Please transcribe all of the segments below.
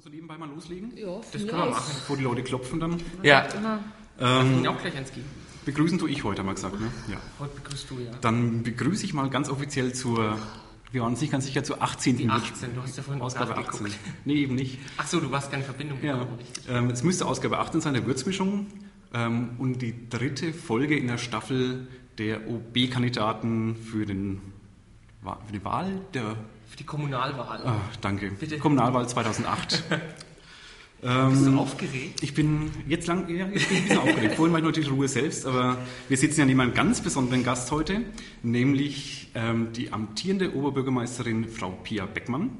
wir so nebenbei mal loslegen? Ja, das können wir machen, bevor die Leute klopfen dann. Ja, Immer. Ähm, auch gleich eins geben. begrüßen tue ich heute, haben wir gesagt, ne? Ja. Heute begrüßt du ja. Dann begrüße ich mal ganz offiziell zur, wir waren uns nicht ganz sicher, zur 18. Die 18, du hast ja vorhin Ausgabe 18. nachgeguckt. Nee, eben nicht. Ach so, du warst keine Verbindung Ja. Ähm, es müsste Ausgabe 18 sein, der Würzmischung. Ähm, und die dritte Folge in der Staffel der OB-Kandidaten für, den, für die Wahl der. Für die Kommunalwahl. Ah, danke. Bitte. Kommunalwahl 2008. Bist ähm, du aufgeregt? Ich bin jetzt lang, ja, ich bin ein bisschen aufgeregt. Vorhin war ich die Ruhe selbst, aber wir sitzen ja neben einem ganz besonderen Gast heute, nämlich ähm, die amtierende Oberbürgermeisterin Frau Pia Beckmann.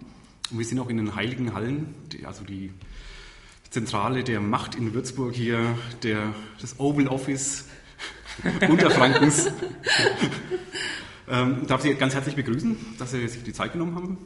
Und wir sind auch in den Heiligen Hallen, die, also die Zentrale der Macht in Würzburg hier, der, das Oval Office Unterfrankens. ähm, darf Sie ganz herzlich begrüßen, dass Sie sich die Zeit genommen haben.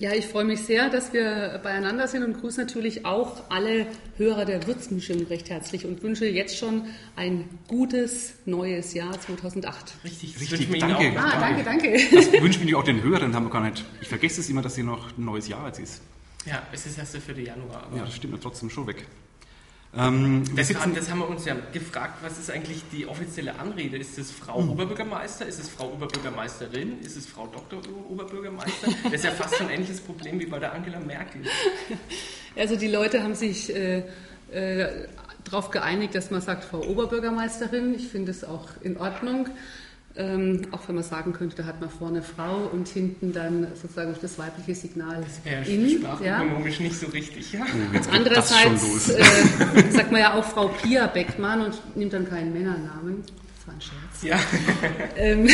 Ja, ich freue mich sehr, dass wir beieinander sind und grüße natürlich auch alle Hörer der Würzmischung recht herzlich und wünsche jetzt schon ein gutes neues Jahr 2008. Richtig, das Richtig, wir Ihnen danke. auch. Ah, danke, danke. Das wünschen wir auch den Hörern, haben wir gar nicht. Ich vergesse es immer, dass sie noch ein neues Jahr jetzt ist. Ja, es ist erst der 4. Januar. Aber Ja, das stimmt ja trotzdem schon weg. Ähm, wir das, sitzen, das haben wir uns ja gefragt, was ist eigentlich die offizielle Anrede? Ist es Frau Hm. Oberbürgermeister? Ist es Frau Oberbürgermeisterin? Ist es Frau Dr. Oberbürgermeister? Das ist ja fast so ein ähnliches Problem wie bei der Angela Merkel. Also die Leute haben sich äh, äh, darauf geeinigt, dass man sagt Frau Oberbürgermeisterin. Ich finde es auch in Ordnung. Ähm, auch wenn man sagen könnte, da hat man vorne Frau und hinten dann sozusagen das weibliche Signal Ja, in. Ja. sprachökonomisch nicht so richtig. Ja. oh, jetzt geht das schon Andererseits los. äh, sagt man ja auch Frau Pia Beckmann und nimmt dann keinen Männernamen. Das war ein Scherz. ja. Ähm,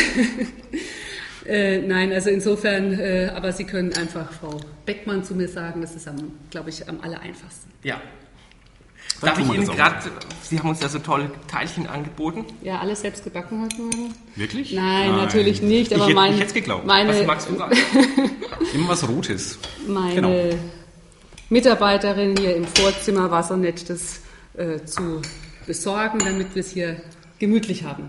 äh, nein, also insofern, äh, aber Sie können einfach Frau Beckmann zu mir sagen, das ist, am, glaube ich, am aller einfachsten. ja. Dann Darf ich Ihnen gerade, Sie haben uns ja so tolle Teilchen angeboten. Ja, alles selbst gebacken heute Morgen? Wirklich? Nein, natürlich nicht, aber ich hätte, mein- ich hätte es geglaubt. Meine, Was magst du gerade? Immer was Rotes. meine Genau. Mitarbeiterin hier im Vorzimmer war so nett, das äh, zu besorgen, damit wir es hier gemütlich haben.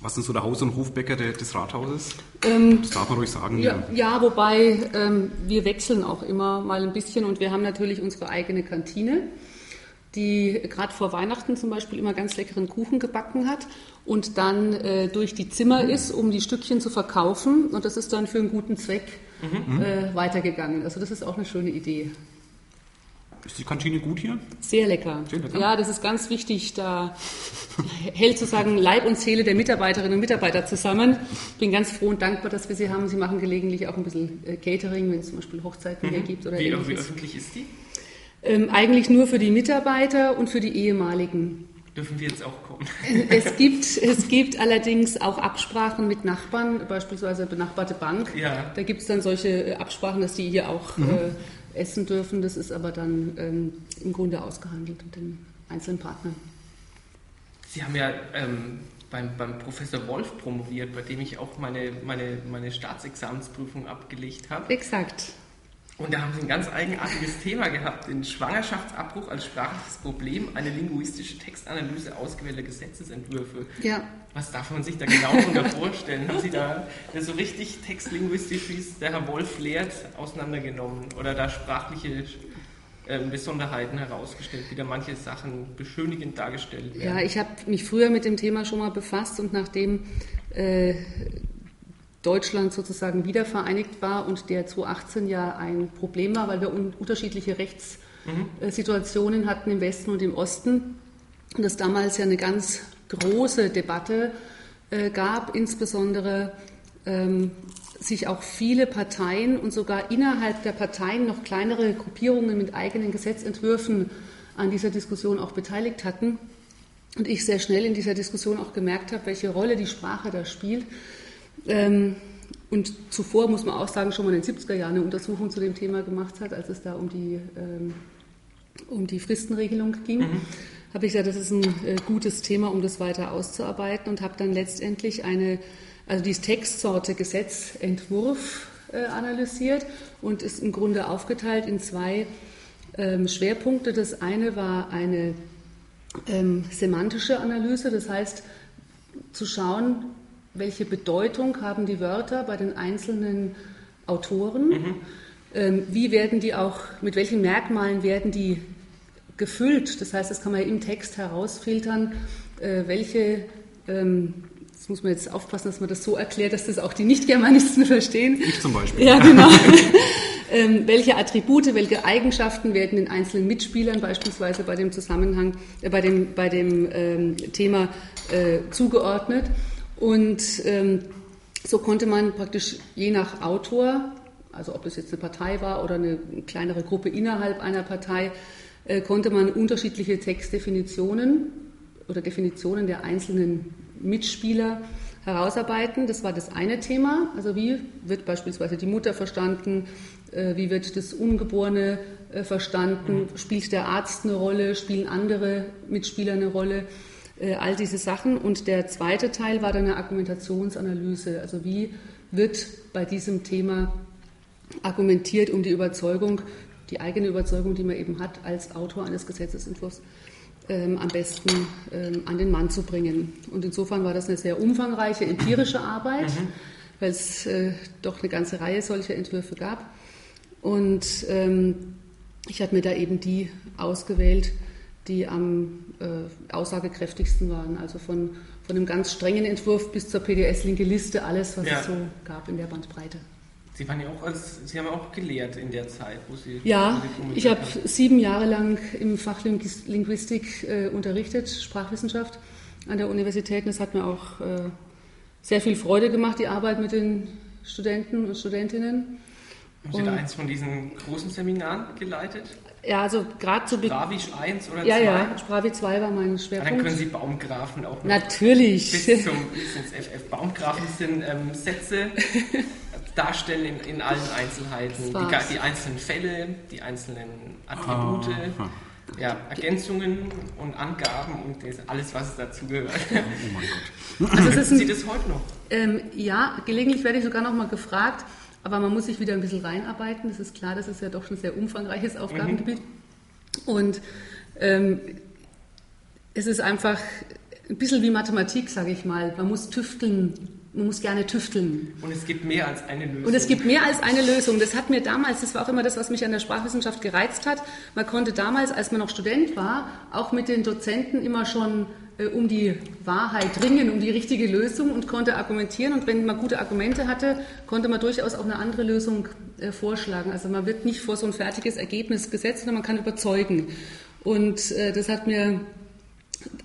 Was ist so der Haus- und Hofbäcker des Rathauses? Ähm, Das darf man ruhig sagen. Ja, ja wobei ähm, wir wechseln auch immer mal ein bisschen und wir haben natürlich unsere eigene Kantine, die gerade vor Weihnachten zum Beispiel immer ganz leckeren Kuchen gebacken hat und dann äh, durch die Zimmer ist, um die Stückchen zu verkaufen und das ist dann für einen guten Zweck äh, weitergegangen. Also das ist auch eine schöne Idee. Ist die Kantine gut hier? Sehr lecker. Sehr lecker. Ja, das ist ganz wichtig. Da hält sozusagen Leib und Seele der Mitarbeiterinnen und Mitarbeiter zusammen. Ich bin ganz froh und dankbar, dass wir sie haben. Sie machen gelegentlich auch ein bisschen äh, Catering, wenn es zum Beispiel Hochzeiten hier gibt oder Wie, wie ähnliches. öffentlich ist die? Ähm, eigentlich nur für die Mitarbeiter und für die ehemaligen. Dürfen wir jetzt auch kommen? Es gibt, es gibt allerdings auch Absprachen mit Nachbarn, beispielsweise benachbarte Bank. Ja. Da gibt es dann solche äh, Absprachen, dass die hier auch äh, essen dürfen. Das ist aber dann ähm, im Grunde ausgehandelt mit den einzelnen Partnern. Sie haben ja ähm, beim, beim Professor Wolf promoviert, bei dem ich auch meine, meine, meine Staatsexamensprüfung abgelegt habe. Exakt. Und da haben Sie ein ganz eigenartiges Thema gehabt, den Schwangerschaftsabbruch als sprachliches Problem, eine linguistische Textanalyse ausgewählter Gesetzesentwürfe. Ja. Was darf man sich da genau darunter vorstellen? Haben Sie da so richtig textlinguistisch, wie es der Herr Wolf lehrt, auseinandergenommen oder da sprachliche ähm, Besonderheiten herausgestellt, wie da manche Sachen beschönigend dargestellt werden? Ja, ich habe mich früher mit dem Thema schon mal befasst und nachdem äh, Deutschland sozusagen wiedervereinigt war und der 2018 ja ein Problem war, weil wir un unterschiedliche Rechtssituationen hatten im Westen und im Osten und es damals ja eine ganz große Debatte äh, gab, insbesondere ähm, sich auch viele Parteien und sogar innerhalb der Parteien noch kleinere Gruppierungen mit eigenen Gesetzentwürfen an dieser Diskussion auch beteiligt hatten. Und ich sehr schnell in dieser Diskussion auch gemerkt habe, welche Rolle die Sprache da spielt. Ähm, und zuvor, muss man auch sagen, schon mal in den 70er Jahren eine Untersuchung zu dem Thema gemacht hat, als es da um die, ähm, um die Fristenregelung ging, habe ich gesagt, das ist ein äh, gutes Thema, um das weiter auszuarbeiten und habe dann letztendlich eine, also die Textsorte Gesetzentwurf äh, analysiert und ist im Grunde aufgeteilt in zwei ähm, Schwerpunkte. Das eine war eine ähm, semantische Analyse, das heißt zu schauen, welche Bedeutung haben die Wörter bei den einzelnen Autoren ähm, wie werden die auch, mit welchen Merkmalen werden die gefüllt? Das heißt, das kann man im Text herausfiltern, äh, welche, ähm, das muss man jetzt aufpassen, dass man das so erklärt, dass das auch die Nicht-Germanisten verstehen. Ich zum Beispiel. Ja, genau. ähm, welche Attribute, welche Eigenschaften werden den einzelnen Mitspielern beispielsweise bei dem Zusammenhang, äh, bei dem, bei dem ähm, Thema äh, zugeordnet? Und ähm, so konnte man praktisch je nach Autor, also ob es jetzt eine Partei war oder eine kleinere Gruppe innerhalb einer Partei, äh, konnte man unterschiedliche Textdefinitionen oder Definitionen der einzelnen Mitspieler herausarbeiten. Das war das eine Thema. Also wie wird beispielsweise die Mutter verstanden? Äh, wie wird das Ungeborene äh, verstanden? Spielt der Arzt eine Rolle? Spielen andere Mitspieler eine Rolle? Äh, all diese Sachen. Und der zweite Teil war dann eine Argumentationsanalyse. Also wie wird bei diesem Thema argumentiert, um die Überzeugung, die eigene Überzeugung, die man eben hat als Autor eines Gesetzesentwurfs, ähm, am besten ähm, an den Mann zu bringen. Und insofern war das eine sehr umfangreiche empirische Arbeit, mhm. weil es äh, doch eine ganze Reihe solcher Entwürfe gab. Und ähm, ich habe mir da eben die ausgewählt, die am äh, aussagekräftigsten waren. Also von, von einem ganz strengen Entwurf bis zur PDS-linke Liste, alles, was ja. es so gab in der Bandbreite. Sie waren ja auch als, Sie haben auch gelehrt in der Zeit, wo Sie. Ja, wo Sie ich habe sieben Jahre lang im Fach Linguistik äh, unterrichtet, Sprachwissenschaft an der Universität. Und es hat mir auch äh, sehr viel Freude gemacht, die Arbeit mit den Studenten und Studentinnen. Haben Sie da eins von diesen großen Seminaren geleitet? Ja, also gerade zu Beginn. Spravisch 1 oder 2? Ja, ja, Spravi 2 war mein Schwerpunkt. dann können Sie Baumgrafen auch noch Natürlich. Bis, zum, bis ins FF. Baumgrafen sind ähm, Sätze darstellen in, in allen Einzelheiten. Die, die, einzelnen Fälle, die einzelnen Attribute. Ah. Ja, Ergänzungen und Angaben und alles, was dazu gehört. Oh mein Gott. Also es ist Sie das heute noch? Ähm, ja, gelegentlich werde ich sogar noch mal gefragt, aber man muss sich wieder ein bisschen reinarbeiten. Das ist klar, das ist ja doch schon ein sehr umfangreiches Aufgabengebiet. Mhm. Und ähm, es ist einfach ein bisschen wie Mathematik, sage ich mal. Man muss tüfteln, man muss gerne tüfteln. Und es gibt mehr als eine Lösung. Und es gibt mehr als eine Lösung. Das hat mir damals, das war auch immer das, was mich an der Sprachwissenschaft gereizt hat. Man konnte damals, als man noch Student war, auch mit den Dozenten immer schon um die Wahrheit ringen, um die richtige Lösung und konnte argumentieren. Und wenn man gute Argumente hatte, konnte man durchaus auch eine andere Lösung äh, vorschlagen. Also man wird nicht vor so ein fertiges Ergebnis gesetzt, sondern man kann überzeugen. Und äh, das hat mir,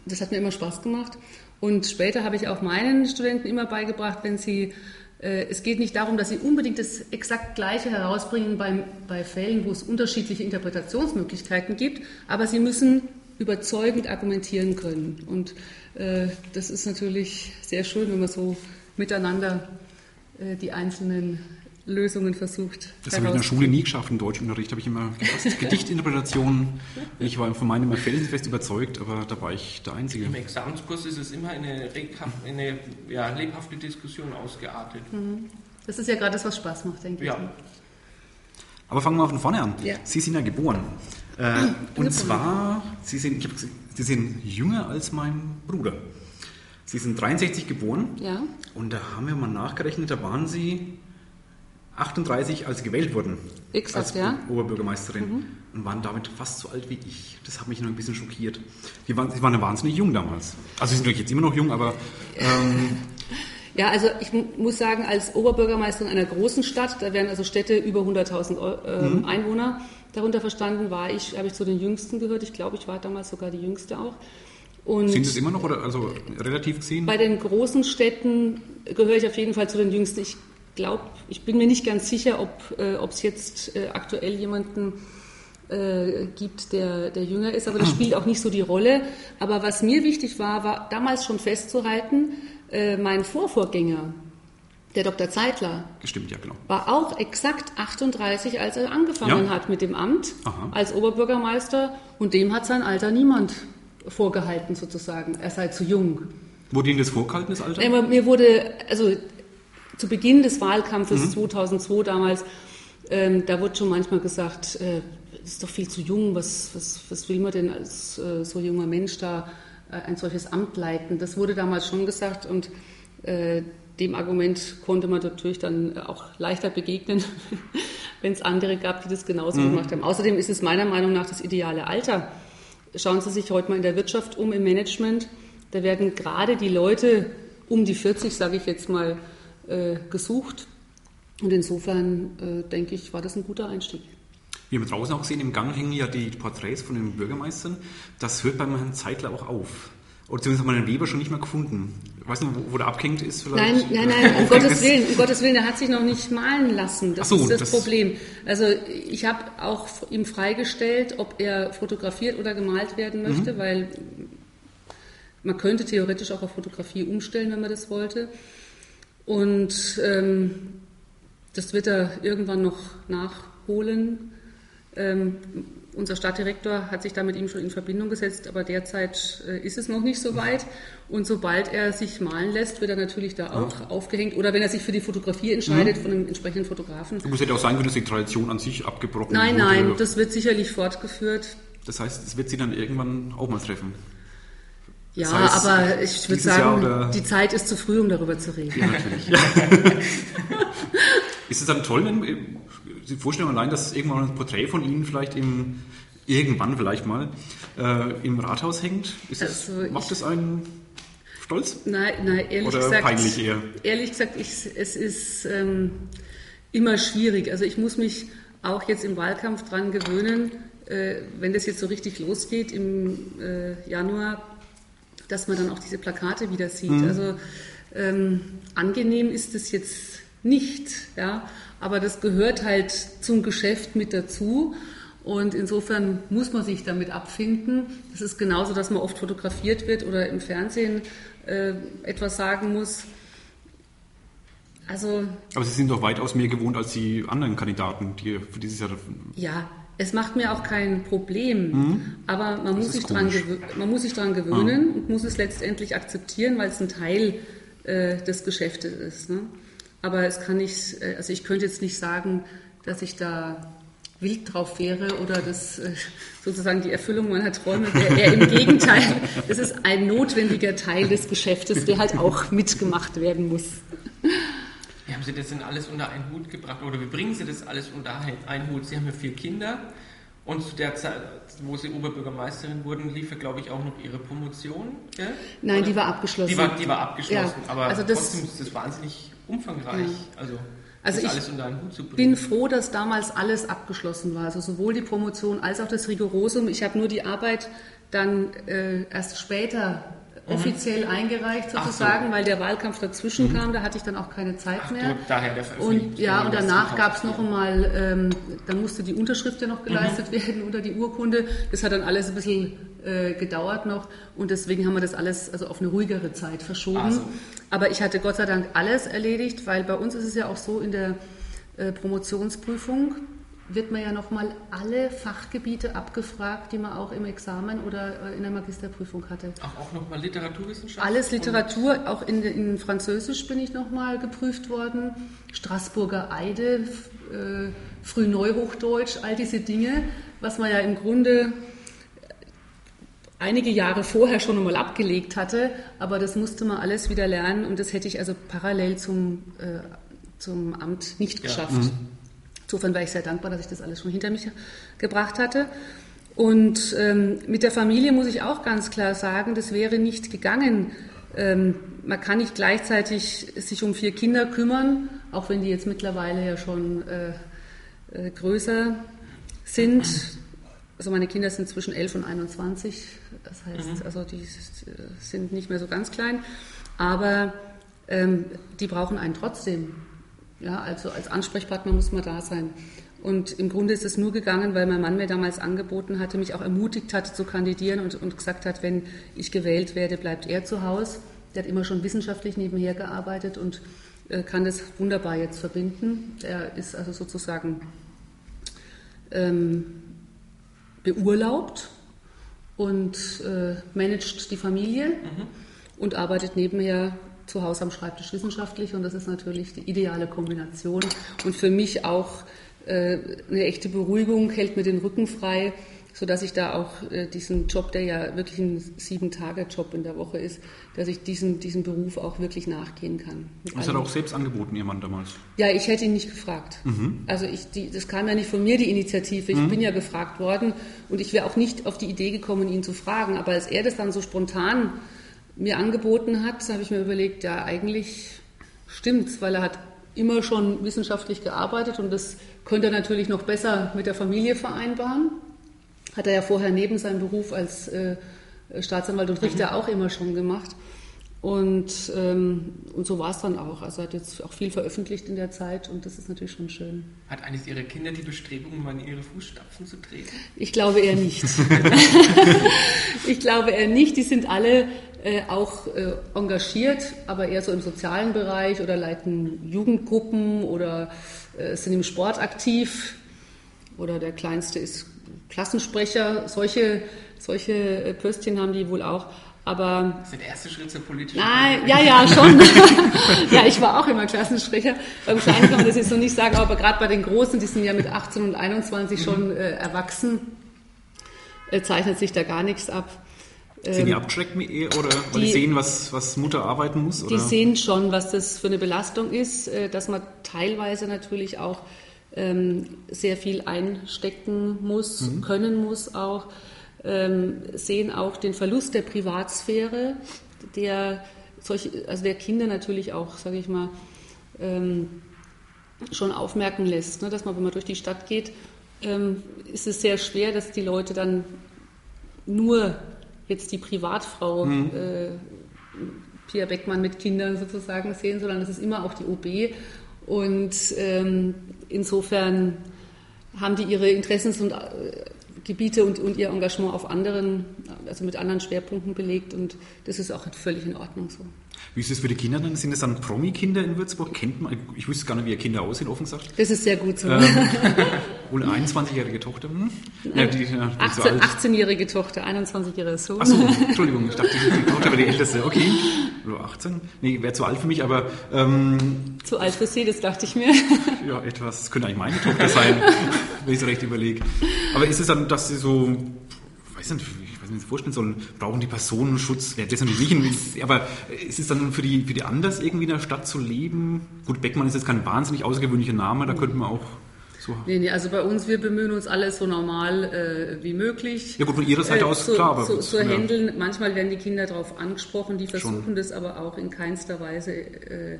das hat mir immer Spaß gemacht. Und später habe ich auch meinen Studenten immer beigebracht, wenn sie äh, es geht nicht darum, dass sie unbedingt das exakt Gleiche herausbringen beim, bei Fällen, wo es unterschiedliche Interpretationsmöglichkeiten gibt, aber sie müssen überzeugend argumentieren können. Und äh, das ist natürlich sehr schön, wenn man so miteinander äh, die einzelnen Lösungen versucht. Das habe ich in der Schule nie geschafft. Im Deutschunterricht habe ich immer. Gedichtinterpretationen. Ich war von meinem immer felsenfest überzeugt, aber da war ich der Einzige. Im Examenskurs ist es immer eine, eine ja, lebhafte Diskussion ausgeartet. Mhm. Das ist ja gerade das, was Spaß macht, denke ja. ich. Aber fangen wir von vorne an. Ja. Sie sind ja geboren. Äh, und zwar, Sie sind, gesagt, Sie sind jünger als mein Bruder. Sie sind 63 geboren. Ja. Und da haben wir mal nachgerechnet, da waren Sie 38, als Sie gewählt wurden. Exakt, als ja. Oberbürgermeisterin. Mhm. Und waren damit fast so alt wie ich. Das hat mich noch ein bisschen schockiert. Sie waren, Sie waren ja wahnsinnig jung damals. Also Sie sind natürlich jetzt immer noch jung, aber... Ähm, ja, also ich muss sagen, als Oberbürgermeisterin einer großen Stadt, da wären also Städte über 100.000 äh, mhm. Einwohner, darunter verstanden war ich, habe ich zu den Jüngsten gehört. Ich glaube, ich war damals sogar die Jüngste auch. Und Sind es immer noch oder also relativ gesehen? Bei den großen Städten gehöre ich auf jeden Fall zu den Jüngsten. Ich glaube, ich bin mir nicht ganz sicher, ob äh, es jetzt äh, aktuell jemanden äh, gibt, der, der jünger ist, aber das spielt auch nicht so die Rolle. Aber was mir wichtig war, war damals schon festzuhalten, äh, mein Vorvorgänger, der Dr. Zeitler, Gestimmt, ja, genau. war auch exakt 38, als er angefangen ja. hat mit dem Amt Aha. als Oberbürgermeister und dem hat sein Alter niemand vorgehalten sozusagen. Er sei zu jung. Wurde Ihnen das vorgehalten, das Alter? Ja, mir wurde, also zu Beginn des Wahlkampfes mhm. 2002 damals, ähm, da wurde schon manchmal gesagt, äh, ist doch viel zu jung, was, was, was will man denn als äh, so junger Mensch da äh, ein solches Amt leiten? Das wurde damals schon gesagt und äh, dem Argument konnte man natürlich dann auch leichter begegnen, wenn es andere gab, die das genauso mhm. gemacht haben. Außerdem ist es meiner Meinung nach das ideale Alter. Schauen Sie sich heute mal in der Wirtschaft um, im Management. Da werden gerade die Leute um die 40, sage ich jetzt mal, äh, gesucht. Und insofern äh, denke ich, war das ein guter Einstieg. Wie wir draußen auch sehen, im Gang hängen ja die Porträts von den Bürgermeistern. Das hört beim Herrn Zeitler auch auf. Oder zumindest haben wir den Weber schon nicht mehr gefunden. Ich weiß nicht, wo, wo der abgehängt ist vielleicht. Nein, nein, nein, um Gottes Willen, um Gottes Willen, er hat sich noch nicht malen lassen. Das so, ist das, das, Problem. Also ich habe auch ihm freigestellt, ob er fotografiert oder gemalt werden möchte, mhm. weil man könnte theoretisch auch auf Fotografie umstellen, wenn man das wollte. Und ähm, das wird er irgendwann noch nachholen. Ähm, unser Stadtdirektor hat sich da mit ihm schon in Verbindung gesetzt, aber derzeit äh, ist es noch nicht so weit. Und sobald er sich malen lässt, wird er natürlich da auch ja. aufgehängt. Oder wenn er sich für die Fotografie entscheidet mhm. von einem entsprechenden Fotografen. Es hätte auch sein können, dass die Tradition an sich abgebrochen Nein, wurde. nein, das wird sicherlich fortgeführt. Das heißt, es wird sie dann irgendwann auch mal treffen. Ja, das heißt, aber ich würde sagen, die Zeit ist zu früh, um darüber zu reden. Ja, natürlich. ist es dann toll, wenn die Vorstellung allein, dass irgendwann ein Porträt von Ihnen vielleicht im, irgendwann vielleicht mal äh, im Rathaus hängt? Ist das, also macht das einen stolz? Nein, nein ehrlich Oder gesagt. peinlich eher? Ehrlich gesagt, ich, es ist ähm, immer schwierig. Also ich muss mich auch jetzt im Wahlkampf dran gewöhnen, äh, wenn das jetzt so richtig losgeht im äh, Januar, dass man dann auch diese Plakate wieder sieht. Mhm. Also ähm, angenehm ist es jetzt nicht, ja, aber das gehört halt zum Geschäft mit dazu. Und insofern muss man sich damit abfinden. Das ist genauso, dass man oft fotografiert wird oder im Fernsehen äh, etwas sagen muss. Also, Aber Sie sind doch weitaus mehr gewohnt als die anderen Kandidaten, die für dieses Jahr. Ja, es macht mir auch kein Problem, mhm. aber man muss, sich dran man muss sich daran gewöhnen ja. und muss es letztendlich akzeptieren, weil es ein Teil äh, des Geschäftes ist. Ne? Aber es kann nicht, äh, also ich könnte jetzt nicht sagen, dass ich da wild drauf wäre oder das äh, sozusagen die Erfüllung meiner Träume wäre. Eher im Gegenteil, es ist ein notwendiger Teil des Geschäftes, der halt auch mitgemacht werden muss. Wie haben Sie das denn alles unter einen Hut gebracht oder wie bringen Sie das alles unter einen Hut? Sie haben ja vier Kinder und zu der Zeit, wo Sie Oberbürgermeisterin wurden, lief ja, glaube ich, auch noch Ihre Promotion. Ja? Nein, oder? die war abgeschlossen. Die war, die war abgeschlossen, ja, aber also das, trotzdem ist das wahnsinnig umfangreich. Ja. Also, also ich bin froh, dass damals alles abgeschlossen war. Also sowohl die Promotion als auch das Rigorosum. Ich habe nur die Arbeit dann äh, erst später. Offiziell eingereicht sozusagen, so. weil der Wahlkampf dazwischen mhm. kam. Da hatte ich dann auch keine Zeit Ach, mehr. daher der und ja, und danach gab es noch einmal, ähm, dann musste die Unterschrift ja noch geleistet mhm. werden unter die Urkunde. Das hat dann alles ein bisschen äh, gedauert noch und deswegen haben wir das alles also auf eine ruhigere Zeit verschoben. So. Aber ich hatte Gott sei Dank alles erledigt, weil bei uns ist es ja auch so in der äh, Promotionsprüfung, wird man ja nochmal alle Fachgebiete abgefragt, die man auch im Examen oder äh, in der Magisterprüfung hatte. Ach, auch nochmal Literaturwissenschaft? Alles Literatur, auch in, in Französisch bin ich nochmal geprüft worden, Straßburger Eide, äh, Frühneuhochdeutsch, all diese Dinge, was man ja im Grunde einige Jahre vorher schon einmal abgelegt hatte, aber das musste man alles wieder lernen und das hätte ich also parallel zum, äh, zum Amt nicht geschafft. Ja. Mhm. Insofern war ich sehr dankbar, dass ich das alles schon hinter mich gebracht hatte. Und ähm, mit der Familie muss ich auch ganz klar sagen, das wäre nicht gegangen. Ähm, man kann nicht gleichzeitig sich um vier Kinder kümmern, auch wenn die jetzt mittlerweile ja schon äh, äh, größer sind. Also meine Kinder sind zwischen 11 und 21, das heißt, mhm. also die sind nicht mehr so ganz klein, aber ähm, die brauchen einen trotzdem. Ja, also als Ansprechpartner muss man da sein. Und im Grunde ist es nur gegangen, weil mein Mann mir damals angeboten hatte, mich auch ermutigt hat zu kandidieren und, und gesagt hat, wenn ich gewählt werde, bleibt er zu Hause. Der hat immer schon wissenschaftlich nebenher gearbeitet und äh, kann das wunderbar jetzt verbinden. Er ist also sozusagen ähm, beurlaubt und äh, managt die Familie mhm. und arbeitet nebenher zu Hause am Schreibtisch wissenschaftlich und das ist natürlich die ideale Kombination und für mich auch äh, eine echte Beruhigung, hält mir den Rücken frei, sodass ich da auch äh, diesen Job, der ja wirklich ein Sieben-Tage-Job in der Woche ist, dass ich diesen, diesem Beruf auch wirklich nachgehen kann. Das hat er auch selbst angeboten, Ihr Mann damals? Ja, ich hätte ihn nicht gefragt. Mhm. Also ich, die, das kam ja nicht von mir, die Initiative. Ich mhm. bin ja gefragt worden und ich wäre auch nicht auf die Idee gekommen, ihn zu fragen. Aber als er das dann so spontan mir angeboten hat, habe ich mir überlegt, ja, eigentlich stimmt's, weil er hat immer schon wissenschaftlich gearbeitet und das könnte er natürlich noch besser mit der Familie vereinbaren. Hat er ja vorher neben seinem Beruf als äh, Staatsanwalt und Richter mhm. auch immer schon gemacht. Und, ähm, und so war es dann auch. Also hat jetzt auch viel veröffentlicht in der Zeit und das ist natürlich schon schön. Hat eines Ihrer Kinder die Bestrebungen, mal in Ihre Fußstapfen zu treten? Ich glaube eher nicht. ich glaube eher nicht. Die sind alle äh, auch äh, engagiert, aber eher so im sozialen Bereich oder leiten Jugendgruppen oder äh, sind im Sport aktiv. Oder der Kleinste ist Klassensprecher. Solche, solche äh, Pöstchen haben die wohl auch. Aber das ist der erste Schritt zur politischen Nein, ja, ja, schon. ja, ich war auch immer Klassensprecher. Beim Kleinen kann man das jetzt noch nicht sagen, aber gerade bei den Großen, die sind ja mit 18 und 21 mhm. schon äh, erwachsen, äh, zeichnet sich da gar nichts ab. Sind die ähm, abgeschreckt mit ihr oder die, die sehen, was, was Mutter arbeiten muss? Oder? Die sehen schon, was das für eine Belastung ist, äh, dass man teilweise natürlich auch ähm, sehr viel einstecken muss, mhm. können muss auch sehen auch den Verlust der Privatsphäre, der, solche, also der Kinder natürlich auch, sage ich mal, ähm, schon aufmerken lässt, ne, dass man, wenn man durch die Stadt geht, ähm, ist es sehr schwer, dass die Leute dann nur jetzt die Privatfrau mhm. äh, Pia Beckmann mit Kindern sozusagen sehen, sondern es ist immer auch die OB. Und ähm, insofern haben die ihre Interessen und äh, Gebiete und, und ihr Engagement auf anderen, also mit anderen Schwerpunkten belegt und das ist auch völlig in Ordnung so. Wie ist es für die Kinder dann? Sind es dann Promi-Kinder in Würzburg? Kennt man, ich wüsste gar nicht, wie ihr Kinder aussehen, offen gesagt. Das ist sehr gut so. Ähm, wohl 21-jährige Tochter. Hm? Ja, die, ja, 18, 18-jährige Tochter, 21-jähriger Sohn. Achso, Entschuldigung, ich dachte, die Tochter wäre die älteste. Okay, oder 18? Nee, wäre zu alt für mich, aber... Ähm, zu alt für sie, das dachte ich mir. ja, etwas. Das könnte eigentlich meine Tochter sein, wenn ich so recht überlege. Aber ist es dann, dass sie so weiß nicht, ich weiß nicht, wie ich vorstellen soll, brauchen die Personen Schutz? Ja, das natürlich nicht, aber ist es dann für die, für die anders irgendwie in der Stadt zu leben? Gut, Beckmann ist jetzt kein wahnsinnig außergewöhnlicher Name, da könnte man auch so. Nee, nee, also bei uns, wir bemühen uns alles so normal äh, wie möglich. Ja gut, von Ihrer Seite äh, aus, zu, klar. Aber zu, zu ja. handeln. Manchmal werden die Kinder darauf angesprochen, die versuchen Schon. das aber auch in keinster Weise äh,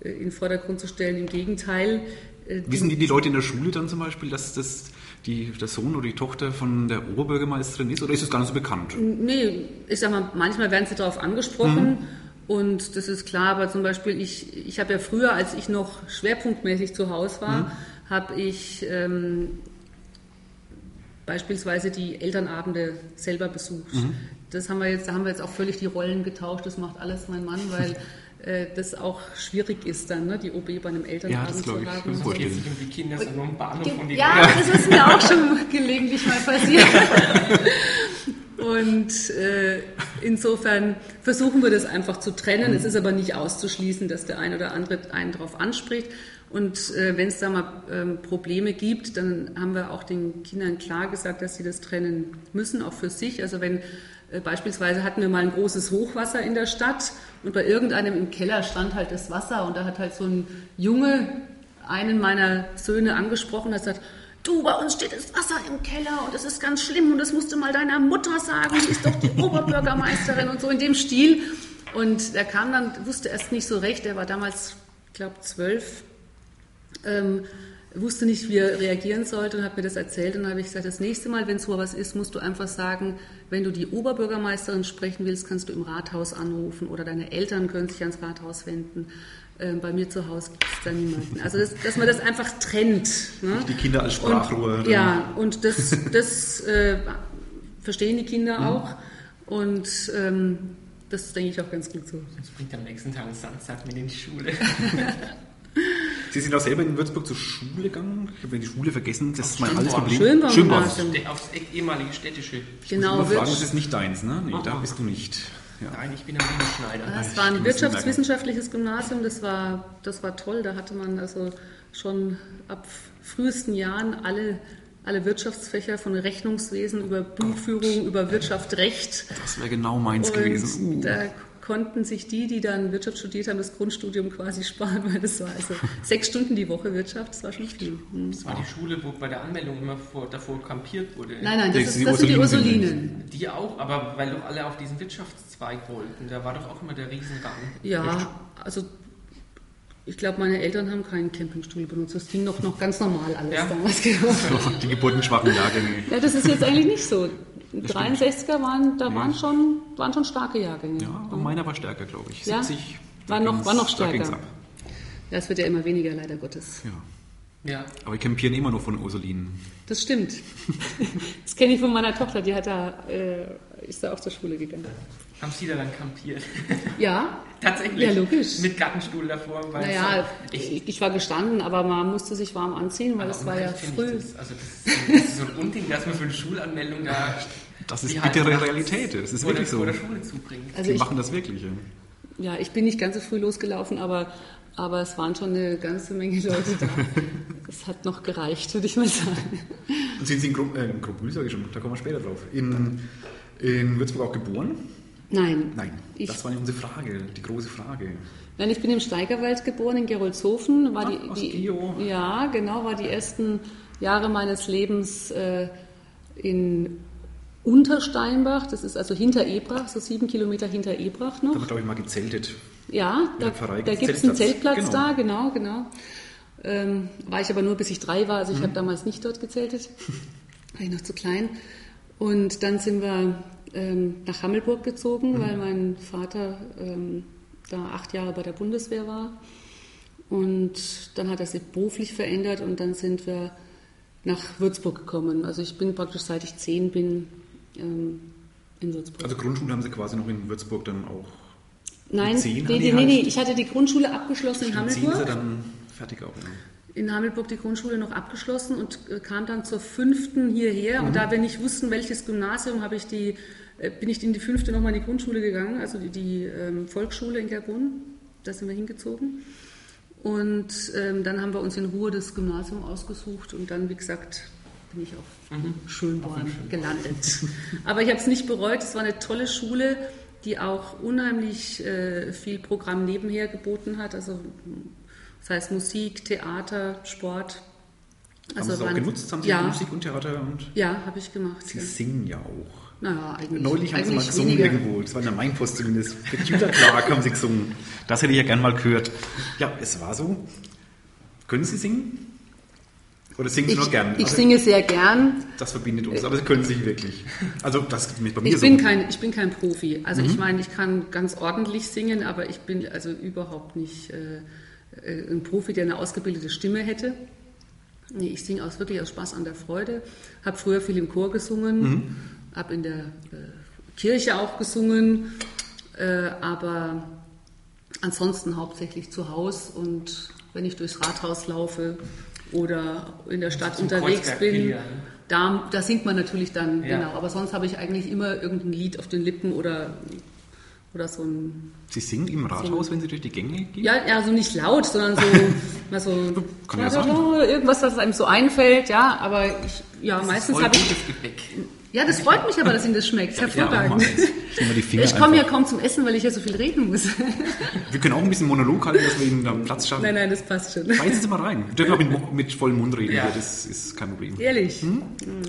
in den Vordergrund zu stellen. Im Gegenteil. Äh, Wissen die, die Leute in der Schule dann zum Beispiel, dass das die, der Sohn oder die Tochter von der Oberbürgermeisterin ist oder ist das gar nicht so bekannt? Nee, ich sag mal, manchmal werden sie darauf angesprochen. Mhm. Und das ist klar, aber zum Beispiel, ich, ich habe ja früher, als ich noch schwerpunktmäßig zu Hause war, mhm. habe ich ähm, beispielsweise die Elternabende selber besucht. Mhm. Das haben wir jetzt, da haben wir jetzt auch völlig die Rollen getauscht. Das macht alles mein Mann, weil das auch schwierig ist dann, ne, die OB bei einem Elternabend ja, zu haben. Ich, das geht sich um die Kinder sind um Bahnhof von die Ja, das ist mir auch schon gelegentlich mal passiert. Und äh, insofern versuchen wir das einfach zu trennen. Es ist aber nicht auszuschließen, dass der eine oder andere einen darauf anspricht. Und äh, wenn es da mal ähm, Probleme gibt, dann haben wir auch den Kindern klar gesagt, dass sie das trennen müssen, auch für sich. Also wenn äh, beispielsweise hatten wir mal ein großes Hochwasser in der Stadt und bei irgendeinem im Keller stand halt das Wasser und da hat halt so ein Junge einen meiner Söhne angesprochen, hat gesagt, du, bei uns steht das Wasser im Keller und das ist ganz schlimm und das musst du mal deiner Mutter sagen, die ist doch die Oberbürgermeisterin und so in dem Stil. Und er kam dann, wusste erst nicht so recht, er war damals, ich glaube, zwölf. Ähm, wusste nicht, wie er reagieren sollte und hat mir das erzählt. Und dann habe ich gesagt, das nächste Mal, wenn so was ist, musst du einfach sagen, wenn du die Oberbürgermeisterin sprechen willst, kannst du im Rathaus anrufen oder deine Eltern können sich ans Rathaus wenden. Ähm, bei mir zu Hause gibt es da niemanden. Also, das, dass man das einfach trennt. Ne? Die Kinder als Sprachrohr. Und, ja, und das, das äh, verstehen die Kinder mhm. auch. Und ähm, das denke ich auch ganz gut so. Das bringt am nächsten Tag einen Samstag mit in die Schule. Sie sind auch selber in Würzburg zur Schule gegangen. Ich habe die Schule vergessen. Das ist mein alles Problem. Schönborn. Schönborn. Aufs ehemalige städtische. Ich genau. Muss fragen, das ist nicht deins, ne? Nee, oh. da bist du nicht. Ja. Nein, ich bin am Schneider. Das war ein wirtschaftswissenschaftliches Gymnasium. Das war, das war toll. Da hatte man also schon ab frühesten Jahren alle alle Wirtschaftsfächer von Rechnungswesen über Buchführung, über Wirtschaft, Recht. Das wäre genau meins Und gewesen. Uh. da konnten sich die, die dann Wirtschaft studiert haben, das Grundstudium quasi sparen, weil das war also sechs Stunden die Woche Wirtschaft, das war schon viel. Hm. Das war die Schule, wo bei der Anmeldung immer vor, davor kampiert wurde. Nein, nein, das, Das ist, sind die das sind die Ursulinen. Die auch, aber weil doch alle auf diesen Wirtschaftszweig wollten. Da war doch auch immer der Riesenrang. Ja, also ich glaube, meine Eltern haben keinen Campingstuhl benutzt. Das ging noch, noch ganz normal alles Ja. damals. Genau. Die geburtenschwachen Jahrgänge. Ja, das ist jetzt eigentlich nicht so. 63er waren, da waren schon, waren schon starke Jahrgänge. Ja, und meiner war stärker, glaube ich. Ja? 70. War da noch- war noch da stärker. ab. Ja, es wird ja immer weniger, leider Gottes. Ja. Ja. Aber wir campieren immer noch von Ursulinen. Das stimmt. Das kenne ich von meiner Tochter, die hat da, äh, ist da auch zur Schule gegangen. Haben Sie da dann kampiert? Ja, Tatsächlich. Ja, logisch. Mit Gartenstuhl davor. Weil naja, so- ich, ich, ich war gestanden, aber man musste sich warm anziehen, weil es war ja früh. Ich das. Also das, ist, das ist so ein Unding, dass man für eine Schulanmeldung da Das ist die bittere Realität. Das ist wirklich so. vor der Schule zubringt. Also Die ich, machen das wirklich. Ja. ja, ich bin nicht ganz so früh losgelaufen, aber, aber es waren schon eine ganze Menge Leute da. Es hat noch gereicht, würde ich mal sagen. Und sind Sie in, Gro äh, sage ich schon, da kommen wir später drauf. In, in Würzburg auch geboren? Nein. Nein, Ich, das war nicht unsere Frage, die große Frage. nein, ich bin im Steigerwald geboren, in Gerolzhofen. War Ach, die, aus die. Ja, genau, war die ersten Jahre meines Lebens äh, in Untersteinbach. Das ist also hinter Ebrach, so sieben Kilometer hinter Ebrach noch. Da haben wir, glaube ich, mal gezeltet. Ja, da, da gibt es einen Zeltplatz. Zeltplatz da, genau, genau. Ähm, war ich aber nur bis ich drei war, also Mhm. ich habe damals nicht dort gezeltet, war ich noch zu klein. Und dann sind wir ähm, nach Hammelburg gezogen, Mhm. weil mein Vater ähm, da acht Jahre bei der Bundeswehr war. Und dann hat er sich beruflich verändert und dann sind wir nach Würzburg gekommen. Also ich bin praktisch seit ich zehn bin ähm, in Würzburg. Also Grundschule haben Sie quasi noch in Würzburg dann auch. Nein, die nee, nee, halt- nee, ich hatte die Grundschule abgeschlossen in zehn ist er Hammelburg. dann fertig auch. Ja. in Hammelburg die Grundschule noch abgeschlossen und äh, kam dann zur fünften hierher. Und da wir nicht wussten, welches Gymnasium, habe ich die, äh, bin ich in die fünfte nochmal in die Grundschule gegangen, also die, die ähm, Volksschule in Gerbrunn. Da sind wir hingezogen. Und ähm, dann haben wir uns in Ruhe das Gymnasium ausgesucht und dann, wie gesagt, bin ich auf Schönborn gelandet. Aber ich habe es nicht bereut. Es war eine tolle Schule, die auch unheimlich äh, viel Programm nebenher geboten hat. Also das heißt Musik, Theater, Sport. haben Sie es auch genutzt? Haben Sie ja, Musik und Theater und. ja, habe ich gemacht. Sie Ja. singen ja auch. Naja, eigentlich, Neulich haben Sie mal eigentlich gesungen irgendwo. Das war in der Mainpost zumindest. Computer Clark haben Sie gesungen. Das hätte ich ja gern mal gehört. Ja, es war so. Können Sie singen? Oder singen Sie Ich, nur gern? ich Also, singe sehr gern. Das verbindet uns, aber Sie können sich wirklich. Also das ist bei mir Ich so. bin, kein, ich bin kein Profi. Also Mhm. ich meine, ich kann ganz ordentlich singen, aber ich bin also überhaupt nicht äh, äh, ein Profi, der eine ausgebildete Stimme hätte. Nee, ich singe aus, wirklich aus Spaß an der Freude. Habe früher viel im Chor gesungen, Mhm. habe in der äh, Kirche auch gesungen, äh, aber ansonsten hauptsächlich zu Hause und wenn ich durchs Rathaus laufe oder in der Stadt unterwegs Kreuzberg bin, da, da singt man natürlich dann, Ja. genau. Aber sonst habe ich eigentlich immer irgendein Lied auf den Lippen oder, oder so ein. Sie singen im Rathaus, wenn Sie durch die Gänge gehen? Ja, ja, so nicht laut, sondern so, mal so Kann ja sein. irgendwas, was einem so einfällt, ja. Aber ich, ja, meistens Voll habe ich. gutes Gebäck. Ja, das freut mich aber, dass Ihnen das schmeckt. Ja, Hervorragend. mal. Ich komme ja kaum zum Essen, weil ich ja so viel reden muss. Wir können auch ein bisschen Monolog halten, dass wir Ihnen da Platz schaffen. nein, nein, das passt schon. Beißen Sie mal rein. Wir dürfen auch mit, mit vollem Mund reden, Ja. das ist kein Problem. Ehrlich.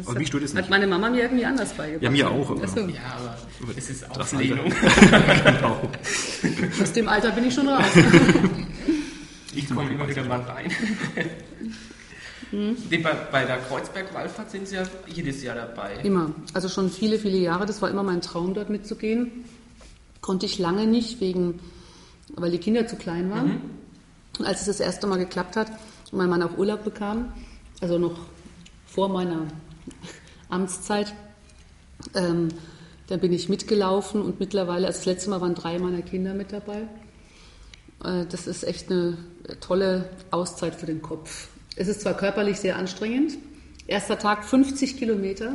Aber mich stört es Hat nicht. meine Mama mir irgendwie anders beigebracht. Ja, mir auch, aber- so. Ja, aber es ist Das Auflehnung. genau. Aus dem Alter bin ich schon raus. Ich komme immer wieder mal rein. Hm? Nee, bei, bei der Kreuzberg-Wallfahrt sind Sie ja jedes Jahr dabei. Immer. Also schon viele, viele Jahre. Das war immer mein Traum, dort mitzugehen. Konnte ich lange nicht, wegen, weil die Kinder zu klein waren. Und als es das erste Mal geklappt hat und mein Mann auch Urlaub bekam, also noch vor meiner Amtszeit, ähm, dann bin ich mitgelaufen und mittlerweile, also das letzte Mal waren drei meiner Kinder mit dabei. Äh, das ist echt eine tolle Auszeit für den Kopf. Es ist zwar körperlich sehr anstrengend. Erster Tag 50 Kilometer.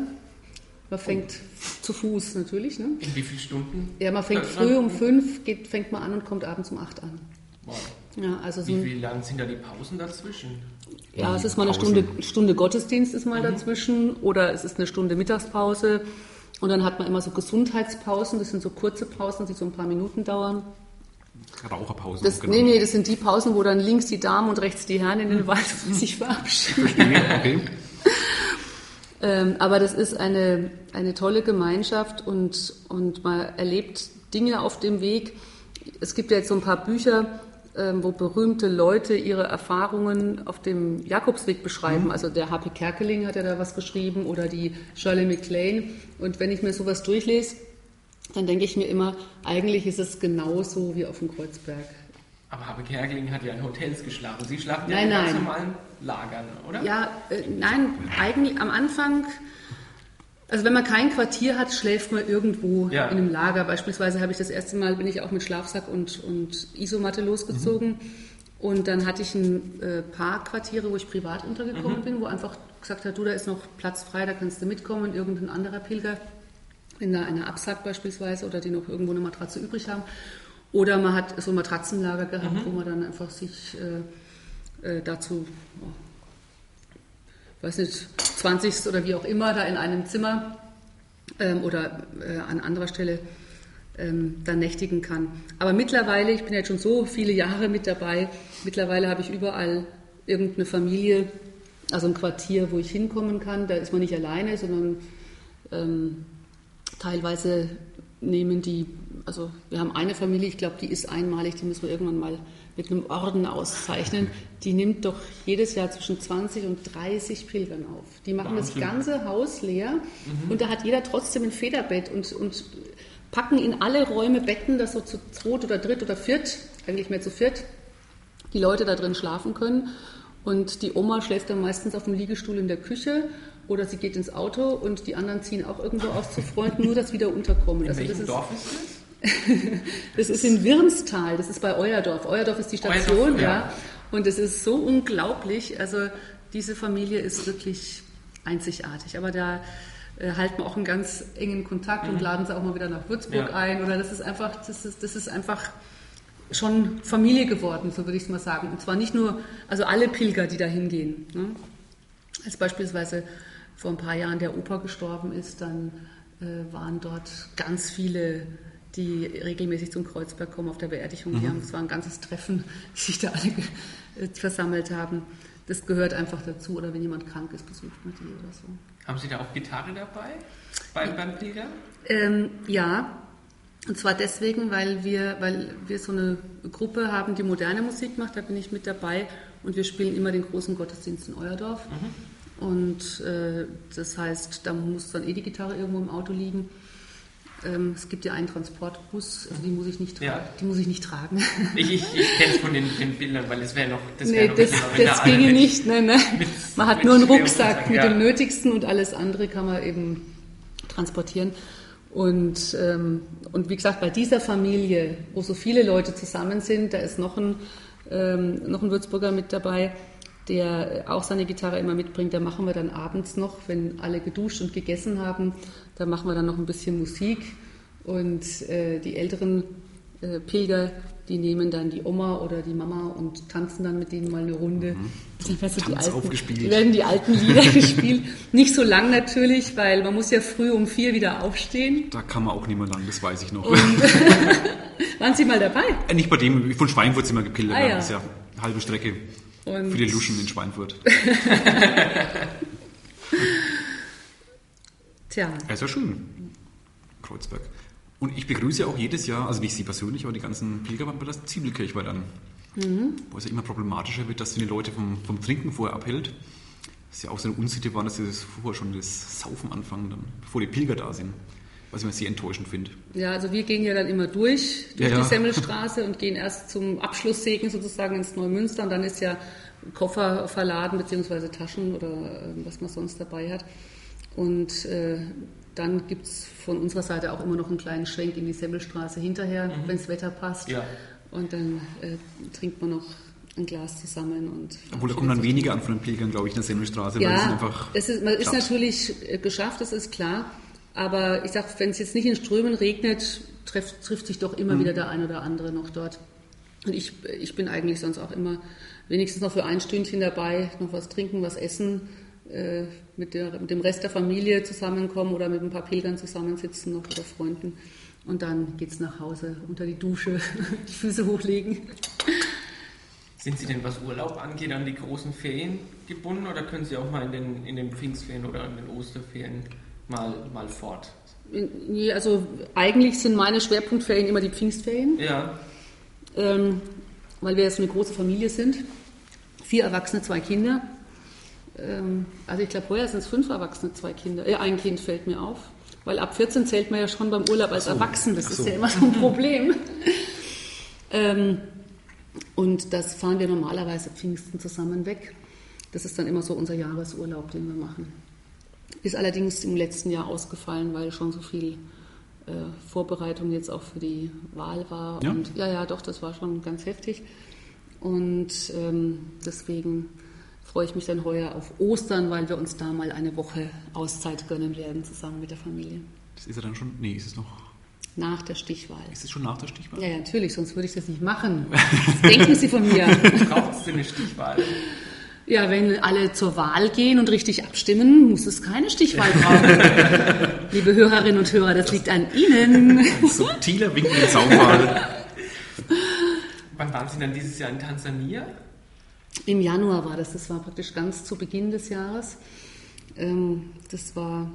Man fängt zu Fuß natürlich. Ne? In wie vielen Stunden? Ja, man fängt Ja, früh um fünf, geht, fängt man an und kommt abends um acht an. Boah. Ja, also Wie viel lang sind da die Pausen dazwischen? Ja, es ist mal eine. Stunde, Stunde Gottesdienst ist mal dazwischen oder es ist eine Stunde Mittagspause und dann hat man immer so Gesundheitspausen, das sind so kurze Pausen, die so ein paar Minuten dauern. Raucherpausen. Das, genau. Nee, nee, das sind die Pausen, wo dann links die Damen und rechts die Herren in den Wald sich verabschieden. Okay. Ähm, aber das ist eine, eine tolle Gemeinschaft und, und man erlebt Dinge auf dem Weg. Es gibt ja jetzt so ein paar Bücher, ähm, wo berühmte Leute ihre Erfahrungen auf dem Jakobsweg beschreiben. Also der H.P. Kerkeling hat ja da was geschrieben oder die Shirley MacLaine. Und wenn ich mir sowas durchlese, dann denke ich mir immer, eigentlich ist es genauso wie auf dem Kreuzberg. Aber Habe Kerkeling hat ja in Hotels geschlafen. Sie schlafen ja Nein, in ganz normalen Lagern, oder? Ja, äh, nein, eigentlich am Anfang, also wenn man kein Quartier hat, schläft man irgendwo Ja. in einem Lager. Beispielsweise habe ich das erste Mal, bin ich auch mit Schlafsack und, und Isomatte losgezogen. Und dann hatte ich ein äh, paar Quartiere, wo ich privat untergekommen bin, wo einfach gesagt hat, du, da ist noch Platz frei, da kannst du mitkommen, irgendein anderer Pilger, in einer, einer Absack beispielsweise oder die noch irgendwo eine Matratze übrig haben. Oder man hat so ein Matratzenlager gehabt, wo man dann einfach sich äh, äh, dazu, oh, weiß nicht, 20 oder wie auch immer, da in einem Zimmer ähm, oder äh, an anderer Stelle ähm, dann nächtigen kann. Aber mittlerweile, ich bin jetzt schon so viele Jahre mit dabei, mittlerweile habe ich überall irgendeine Familie, also ein Quartier, wo ich hinkommen kann. Da ist man nicht alleine, sondern ähm, teilweise nehmen die, also wir haben eine Familie, ich glaube, die ist einmalig, die müssen wir irgendwann mal mit einem Orden auszeichnen. Die nimmt doch jedes Jahr zwischen 20 und 30 Pilgern auf. Die machen das Wahnsinn. ganze Haus leer und da hat jeder trotzdem ein Federbett und, und packen in alle Räume Betten, dass so zu zweit oder dritt oder viert, eigentlich mehr zu viert, die Leute da drin schlafen können. Und die Oma schläft dann meistens auf dem Liegestuhl in der Küche oder sie geht ins Auto und die anderen ziehen auch irgendwo aus zu Freunden, nur dass sie wieder unterkommen. In Also welchem das, ist, Dorf ist das? das ist in Wirmstal, das ist bei Euerdorf. Euerdorf ist die Station, Euerdorf, ja. ja. Und es ist so unglaublich. Also diese Familie ist wirklich einzigartig. Aber da äh, halten wir auch einen ganz engen Kontakt und laden sie auch mal wieder nach Würzburg Ja. ein. Oder das ist einfach, das ist, das ist einfach schon Familie geworden, so würde ich es mal sagen. Und zwar nicht nur, also alle Pilger, die da hingehen. Ne? Als beispielsweise vor ein paar Jahren der Opa gestorben ist, dann äh, waren dort ganz viele, die regelmäßig zum Kreuzberg kommen auf der Beerdigung. Haben, es war ein ganzes Treffen, die sich da alle äh, versammelt haben. Das gehört einfach dazu. Oder wenn jemand krank ist, besucht man die oder so. Haben Sie da auch Gitarre dabei? Beim, beim Pilger? Ähm, ja, und zwar deswegen, weil wir, weil wir so eine Gruppe haben, die moderne Musik macht, da bin ich mit dabei und wir spielen immer den großen Gottesdienst in Euerdorf. Und äh, das heißt, da muss dann eh die Gitarre irgendwo im Auto liegen. Ähm, es gibt ja einen Transportbus, also die muss ich nicht, tra Ja. die muss ich nicht tragen. Ich, ich, ich kenne es von den, den Bildern, weil das wäre noch, das wär nee, noch das, das ginge mit- nicht. Ne, ne. mit- Man hat nur einen Rucksack, mit ja. dem Nötigsten und alles andere kann man eben transportieren. Und, ähm, und wie gesagt, bei dieser Familie, wo so viele Leute zusammen sind, da ist noch ein, ähm, noch ein Würzburger mit dabei, der auch seine Gitarre immer mitbringt. Da machen wir dann abends noch, wenn alle geduscht und gegessen haben, da machen wir dann noch ein bisschen Musik. Und äh, die älteren äh, Pilger, die nehmen dann die Oma oder die Mama und tanzen dann mit denen mal eine Runde. Dann werden so die alten, aufgespielt. werden die alten Lieder gespielt. Nicht so lang natürlich, weil man muss ja früh um vier wieder aufstehen. Da kann man auch nicht mehr lang, das weiß ich noch. Waren Sie mal dabei? Äh, nicht bei dem, von Schweinfurt sind wir gepilgert. Ah, ja. Das ist ja halbe Strecke Und für die Luschen in Schweinfurt. Tja, Ja, ist ja schön. Kreuzberg. Und ich begrüße auch jedes Jahr, also nicht Sie persönlich, aber die ganzen Pilger bei der Zwiebelkirchweih dann. Mhm. Wo es ja immer problematischer wird, dass sie die Leute vom, vom Trinken vorher abhält. Das ist ja auch so eine Unsitte war, dass sie das vorher schon das Saufen anfangen, dann, bevor die Pilger da sind. Was ich immer sehr enttäuschend finde. ja, also wir gehen ja dann immer durch, durch Ja, ja. die Semmelstraße und gehen erst zum Abschlusssegen sozusagen ins Neumünster und dann ist ja Koffer verladen beziehungsweise Taschen oder äh, was man sonst dabei hat. Und äh, dann gibt es von unserer Seite auch immer noch einen kleinen Schwenk in die Semmelstraße hinterher, wenn das Wetter passt. Ja. Und dann äh, trinkt man noch ein Glas zusammen. Und Obwohl da kommen dann weniger an von den Pilgern, glaube ich, in der Semmelstraße, weil die sind ja, einfach. es ist, man ist natürlich äh, geschafft, das ist klar. Aber ich sag, wenn es jetzt nicht in Strömen regnet, trifft, trifft sich doch Mhm. immer wieder der ein oder andere noch dort. Und ich, ich bin eigentlich sonst auch immer wenigstens noch für ein Stündchen dabei, noch was trinken, was essen, äh, mit, der, mit dem Rest der Familie zusammenkommen oder mit ein paar Pilgern zusammensitzen noch oder Freunden. Und dann geht es nach Hause, unter die Dusche, die Füße hochlegen. Sind Sie denn, was Urlaub angeht, an die großen Ferien gebunden oder können Sie auch mal in den, in den Pfingstferien oder in den Osterferien mal, mal fort? Nee, also eigentlich sind meine Schwerpunktferien immer die Pfingstferien. Ja. Ähm, weil wir jetzt eine große Familie sind. Vier Erwachsene, zwei Kinder. Ähm, also ich glaube, heuer sind es fünf Erwachsene, zwei Kinder. Ja, ein Kind fällt mir auf. Weil ab 14 zählt man ja schon beim Urlaub als so. Erwachsen. Das so. ist ja immer so ein Problem. ähm, und das fahren wir normalerweise Pfingsten zusammen weg. Das ist dann immer so unser Jahresurlaub, den wir machen. Ist allerdings im letzten Jahr ausgefallen, weil schon so viel äh, Vorbereitung jetzt auch für die Wahl war. Ja? Und ja, ja, doch, das war schon ganz heftig. Und ähm, deswegen freue ich mich dann heuer auf Ostern, weil wir uns da mal eine Woche Auszeit gönnen werden, zusammen mit der Familie. Das ist ja dann schon, nee, ist es noch nach der Stichwahl. Ist es schon nach der Stichwahl? Ja, ja, natürlich, sonst würde ich das nicht machen. Was denken Sie von mir? Braucht es denn eine Stichwahl? Ja, wenn alle zur Wahl gehen und richtig abstimmen, muss es keine Stichwahl brauchen. Liebe Hörerinnen und Hörer, das, das liegt an Ihnen. Ein subtiler Wink in Zaunwahl. Wann waren Sie dann dieses Jahr in Tansania? Im Januar war das. Das war praktisch ganz zu Beginn des Jahres. Ähm, das war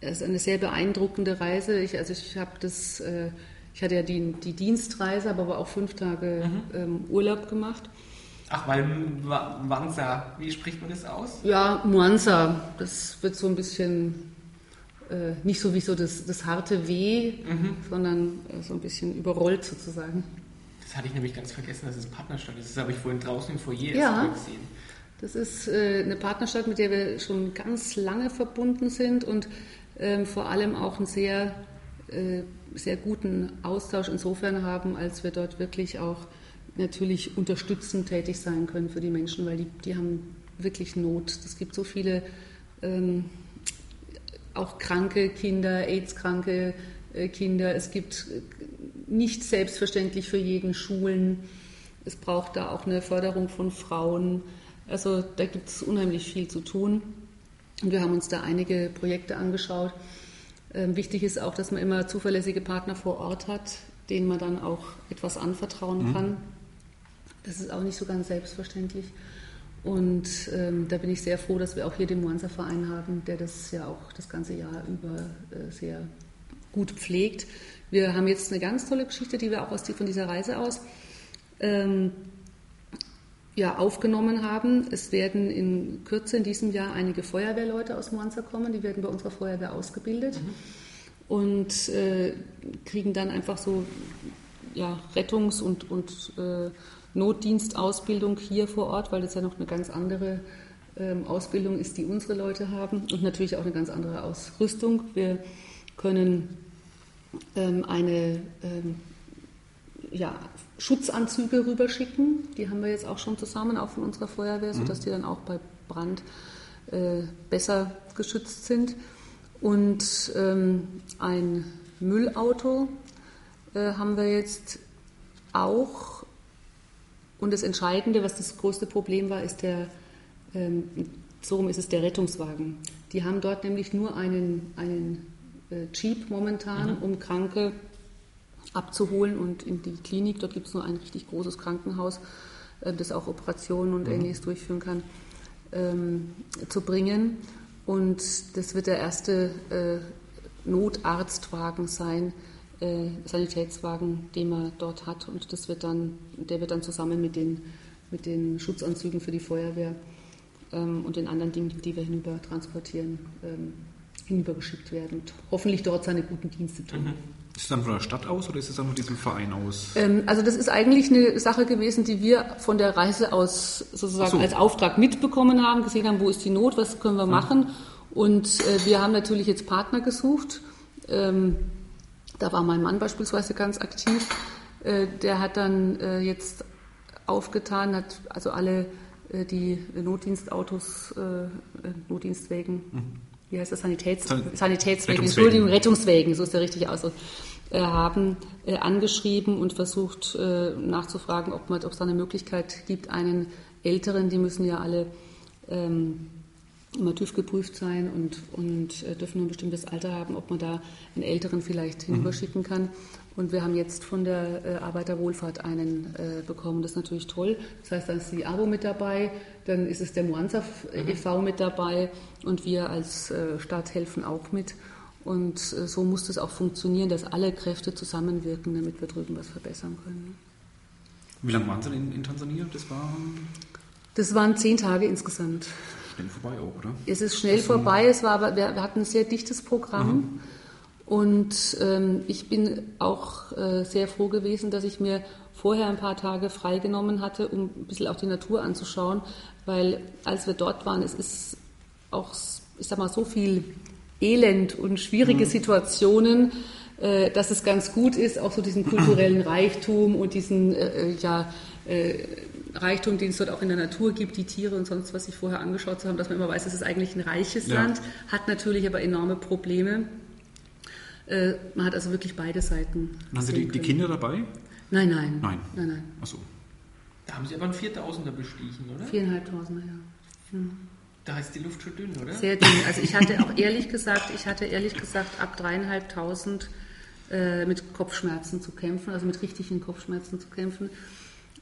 eine sehr beeindruckende Reise. Ich, also ich habe das, äh, ich hatte ja die, die Dienstreise, aber auch fünf Tage mhm. Ähm, Urlaub gemacht. Ach, weil Mwanza, wie spricht man das aus? Ja, Mwanza, das wird so ein bisschen äh, nicht so wie so das, das harte W, mhm. sondern äh, so ein bisschen überrollt sozusagen. Das hatte ich nämlich ganz vergessen, dass es Partnerstadt ist. Das habe ich vorhin draußen im Foyer ja, gesehen. Das ist äh, eine Partnerstadt, mit der wir schon ganz lange verbunden sind und ähm, vor allem auch einen sehr, äh, sehr guten Austausch insofern haben, als wir dort wirklich auch natürlich unterstützend tätig sein können für die Menschen, weil die, die haben wirklich Not. Es gibt so viele ähm, auch kranke Kinder, AIDS-kranke äh, Kinder. Es gibt nicht selbstverständlich für jeden Schulen. Es braucht da auch eine Förderung von Frauen. Also da gibt es unheimlich viel zu tun. Und wir haben uns da einige Projekte angeschaut. Ähm, wichtig ist auch, dass man immer zuverlässige Partner vor Ort hat, denen man dann auch etwas anvertrauen mhm. kann. Das ist auch nicht so ganz selbstverständlich. Und ähm, da bin ich sehr froh, dass wir auch hier den Moanza-Verein haben, der das ja auch das ganze Jahr über äh, sehr gut pflegt. Wir haben jetzt eine ganz tolle Geschichte, die wir auch aus von dieser Reise aus ähm, ja, aufgenommen haben. Es werden in Kürze in diesem Jahr einige Feuerwehrleute aus Moanza kommen, die werden bei unserer Feuerwehr ausgebildet mhm. und äh, kriegen dann einfach so ja, Rettungs- und, und äh, Notdienstausbildung hier vor Ort, weil das ja noch eine ganz andere ähm, Ausbildung ist, die unsere Leute haben und natürlich auch eine ganz andere Ausrüstung. Wir können eine ähm, ja, Schutzanzüge rüberschicken, die haben wir jetzt auch schon zusammen, auch von unserer Feuerwehr, sodass mhm. die dann auch bei Brand äh, besser geschützt sind. Und ähm, ein Müllauto äh, haben wir jetzt auch und das Entscheidende, was das größte Problem war, ist der, ähm, so rum ist es der Rettungswagen. Die haben dort nämlich nur einen, einen äh, Jeep momentan, mhm. um Kranke abzuholen und in die Klinik, dort gibt es nur ein richtig großes Krankenhaus, äh, das auch Operationen und mhm. ähnliches durchführen kann, ähm, zu bringen. Und das wird der erste äh, Notarztwagen sein, äh, Sanitätswagen, den man dort hat. Und das wird dann, der wird dann zusammen mit den, mit den Schutzanzügen für die Feuerwehr ähm, und den anderen Dingen, die wir hinüber transportieren, ähm, hinübergeschickt werden und hoffentlich dort seine guten Dienste tun. Mhm. Ist es dann von der Stadt aus oder ist es dann von diesem Verein aus? Ähm, also das ist eigentlich eine Sache gewesen, die wir von der Reise aus sozusagen so. als Auftrag mitbekommen haben, gesehen haben, wo ist die Not, was können wir machen. Und äh, wir haben natürlich jetzt Partner gesucht. Ähm, da war mein Mann beispielsweise ganz aktiv. Äh, der hat dann äh, jetzt aufgetan, hat also alle äh, die Notdienstautos, Notdienstwägen, mhm. Wie heißt das, Sanitäts San Sanitätswägen, Entschuldigung, Rettungswägen, so ist der richtige Ausdruck, äh, haben, äh, angeschrieben und versucht äh, nachzufragen, ob, man, ob es da eine Möglichkeit gibt, einen Älteren, die müssen ja alle ähm, immer TÜV geprüft sein und, und dürfen ein bestimmtes Alter haben, ob man da einen Älteren vielleicht mhm. hinüberschicken kann. Und wir haben jetzt von der äh, Arbeiterwohlfahrt einen äh, bekommen. Das ist natürlich toll. Das heißt, dann ist die ABO mit dabei, dann ist es der Moanza mhm. e.V. mit dabei und wir als äh, Staat helfen auch mit. Und äh, so muss das auch funktionieren, dass alle Kräfte zusammenwirken, damit wir drüben was verbessern können. Wie lange waren Sie in, in Tansania? Das, war das waren zehn Tage insgesamt. Schnell vorbei auch, oder? Es ist schnell vorbei. Es war aber, wir, wir, hatten ein sehr dichtes Programm. Mhm. Und ähm, ich bin auch äh, sehr froh gewesen, dass ich mir vorher ein paar Tage freigenommen hatte, um ein bisschen auch die Natur anzuschauen, weil als wir dort waren, es ist auch, ich sag mal, so viel Elend und schwierige mhm. Situationen, äh, dass es ganz gut ist, auch so diesen kulturellen Reichtum und diesen äh, äh ja, äh, Reichtum, den es dort auch in der Natur gibt, die Tiere und sonst was sich vorher angeschaut haben, dass man immer weiß, es ist eigentlich ein reiches ja. Land, hat natürlich aber enorme Probleme. Äh, man hat also wirklich beide Seiten. Haben Sie die, die, Kinder dabei? Nein, nein. Nein. Nein, nein. Achso. Da haben Sie aber einen Viertausender bestiegen, oder? Viereinhalbtausender, ja. Hm. Da ist die Luft schon dünn, oder? Sehr dünn. Also ich hatte auch ehrlich gesagt, ich hatte ehrlich gesagt ab dreieinhalbtausend äh, mit Kopfschmerzen zu kämpfen, also mit richtigen Kopfschmerzen zu kämpfen.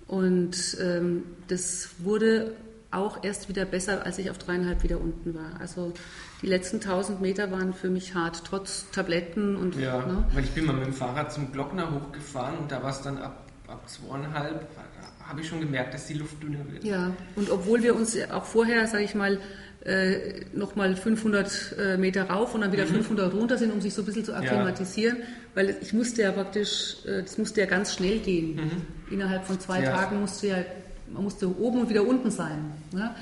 Und ähm, das wurde auch erst wieder besser, als ich auf dreieinhalb wieder unten war. Also die letzten 1000 Meter waren für mich hart, trotz Tabletten und. Ja, ne? weil ich bin mal mit dem Fahrrad zum Glockner hochgefahren und da war es dann ab, ab zweieinhalb, habe ich schon gemerkt, dass die Luft dünner wird. Ja, und obwohl wir uns auch vorher, sage ich mal, äh, nochmal 500 äh, Meter rauf und dann wieder mhm. 500 runter sind, um sich so ein bisschen zu akklimatisieren, ja. weil ich musste ja praktisch, äh, das musste ja ganz schnell gehen. Mhm. Innerhalb von zwei ja. Tagen musste ja man musste oben und wieder unten sein. Ne?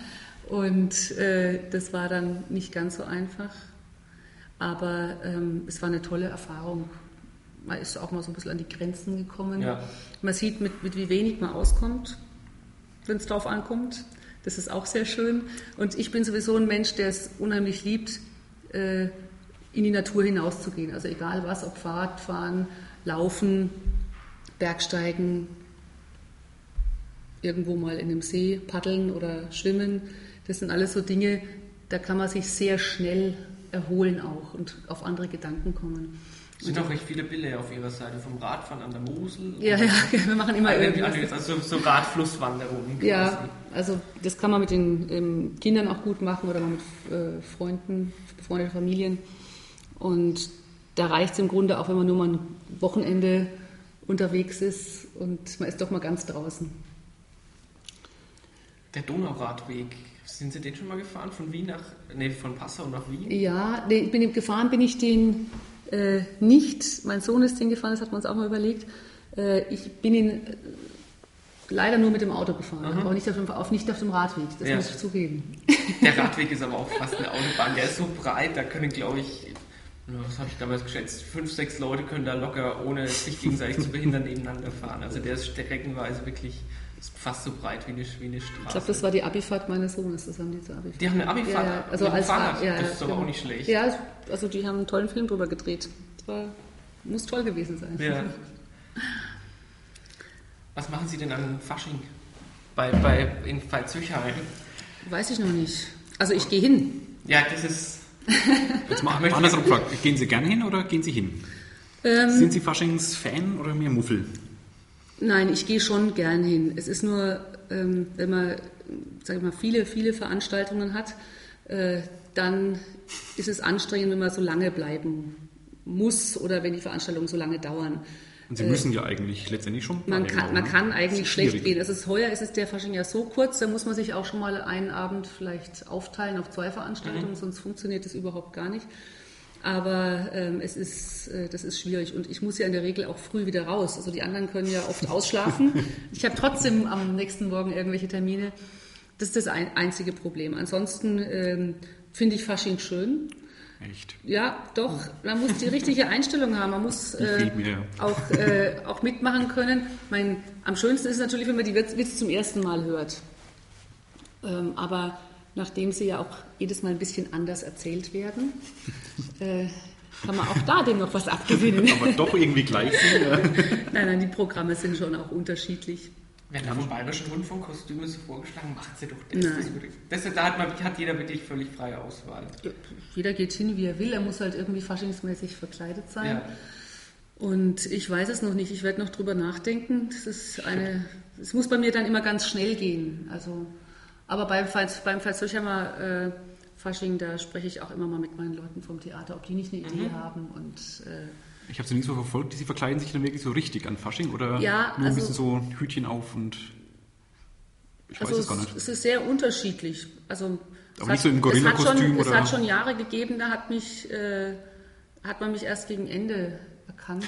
Und äh, das war dann nicht ganz so einfach. Aber ähm, es war eine tolle Erfahrung. Man ist auch mal so ein bisschen an die Grenzen gekommen. Ja. Man sieht, mit, mit wie wenig man auskommt, wenn es drauf ankommt. Das ist auch sehr schön. Und ich bin sowieso ein Mensch, der es unheimlich liebt, äh, in die Natur hinauszugehen. Also egal was, ob Fahrradfahren, Laufen, Bergsteigen, irgendwo mal in einem See paddeln oder schwimmen. Das sind alles so Dinge, da kann man sich sehr schnell erholen auch und auf andere Gedanken kommen. Es sind auch recht viele Bilder auf Ihrer Seite vom Radfahren an der Mosel. Ja, ja, wir machen immer irgendwas. Also so Radflusswanderungen. Ja, also das kann man mit den ähm, Kindern auch gut machen oder mit äh, Freunden, befreundeten Familien. Und da reicht es im Grunde auch, wenn man nur mal ein Wochenende unterwegs ist und man ist doch mal ganz draußen. Der Donauradweg, sind Sie den schon mal gefahren? Von Wien nach, nee, von Passau nach Wien? Ja, nee, bin, gefahren bin ich den äh, nicht. Mein Sohn ist den gefahren, das hat man uns auch mal überlegt. Äh, ich bin ihn äh, leider nur mit dem Auto gefahren, mhm. aber nicht auf, dem, auf, nicht auf dem Radweg, das ja. muss ich zugeben. Der Radweg ist aber auch fast eine Autobahn, der ist so breit, da können, glaube ich, was habe ich damals geschätzt, fünf, sechs Leute können da locker, ohne sich gegenseitig zu behindern, nebeneinander fahren. Also der ist streckenweise wirklich ist fast so breit wie eine, wie eine Straße. Ich glaube, das war die Abifahrt meines Sohnes. Das haben die zur Abifahrt. Die haben eine Abifahrt ja. Also als Fahrrad. Ja, das ist aber genau. auch nicht schlecht. Ja, also die haben einen tollen Film drüber gedreht. Das war, muss toll gewesen sein. Ja. Was machen Sie denn an Fasching bei, bei, in Pfalzüchheim? Weiß ich noch nicht. Also ich gehe hin. Ja, das ist... Jetzt mal andersrum gefragt. Gehen Sie gern hin oder gehen Sie hin? Ähm, Sind Sie Faschings-Fan oder mehr Muffel? Nein, ich gehe schon gern hin. Es ist nur, ähm, wenn man, sag ich mal, viele, viele Veranstaltungen hat, äh, dann ist es anstrengend, wenn man so lange bleiben muss oder wenn die Veranstaltungen so lange dauern. Und Sie müssen ja eigentlich letztendlich schon. Man kann, man kann eigentlich schlecht gehen. Also heuer ist es der Fasching ja so kurz, da muss man sich auch schon mal einen Abend vielleicht aufteilen auf zwei Veranstaltungen, mhm. sonst funktioniert das überhaupt gar nicht. Aber ähm, es ist, äh, das ist schwierig und ich muss ja in der Regel auch früh wieder raus. Also die anderen können ja oft ausschlafen. Ich habe trotzdem am nächsten Morgen irgendwelche Termine. Das ist das ein, einzige Problem. Ansonsten ähm, finde ich Fasching schön. Echt? Ja, doch. Man muss die richtige Einstellung haben. Man muss äh, auch, äh, auch mitmachen können. Mein, am schönsten ist natürlich, wenn man die Witze zum ersten Mal hört. Ähm, aber nachdem sie ja auch jedes Mal ein bisschen anders erzählt werden, äh, kann man auch da dem noch was abgewinnen. Aber doch irgendwie gleich sind. Ja. Nein, nein, die Programme sind schon auch unterschiedlich. Werden da vom Bayerischen Rundfunk Kostüme so vorgeschlagen, macht sie doch das. Nein. Das, das, da hat, man, hat jeder wirklich völlig freie Auswahl. Jeder geht hin, wie er will. Er muss halt irgendwie faschingsmäßig verkleidet sein. Ja. Und ich weiß es noch nicht. Ich werde noch drüber nachdenken. Das ist eine. Es muss bei mir dann immer ganz schnell gehen. Also, aber beim beim Pfalzheimer äh, Fasching, da spreche ich auch immer mal mit meinen Leuten vom Theater, ob die nicht eine Idee mhm. haben und äh, ich habe sie nicht so verfolgt. Sie verkleiden sich dann wirklich so richtig an Fasching oder ja, nur ein also bisschen so Hütchen auf und ich also weiß es gar nicht. Es ist sehr unterschiedlich. Also aber nicht so im Gorilla-Kostüm oder? Es hat schon Jahre gegeben, da hat mich äh, hat man mich erst gegen Ende erkannt.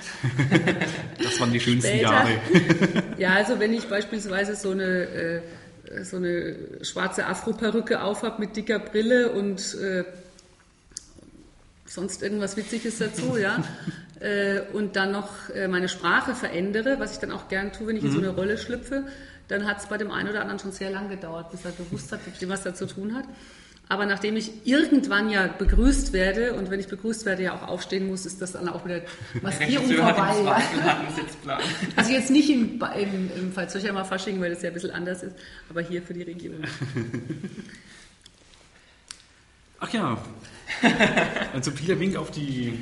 das waren die schönsten Später. Jahre. ja, also wenn ich beispielsweise so eine äh, so eine schwarze Afro-Perücke aufhab mit dicker Brille und äh, sonst irgendwas Witziges dazu, ja. äh, und dann noch äh, meine Sprache verändere, was ich dann auch gern tue, wenn ich in so mhm. eine Rolle schlüpfe, dann hat es bei dem einen oder anderen schon sehr lang gedauert, bis er gewusst hat, mit dem was er zu tun hat. Aber nachdem ich irgendwann ja begrüßt werde und wenn ich begrüßt werde ja auch aufstehen muss, ist das dann auch wieder Maskierung vorbei. Ja. Also jetzt nicht im, im, im Fall Zürcher Fasching, weil das ja ein bisschen anders ist, aber hier für die Region. Ach ja, ein subtiler Wink auf die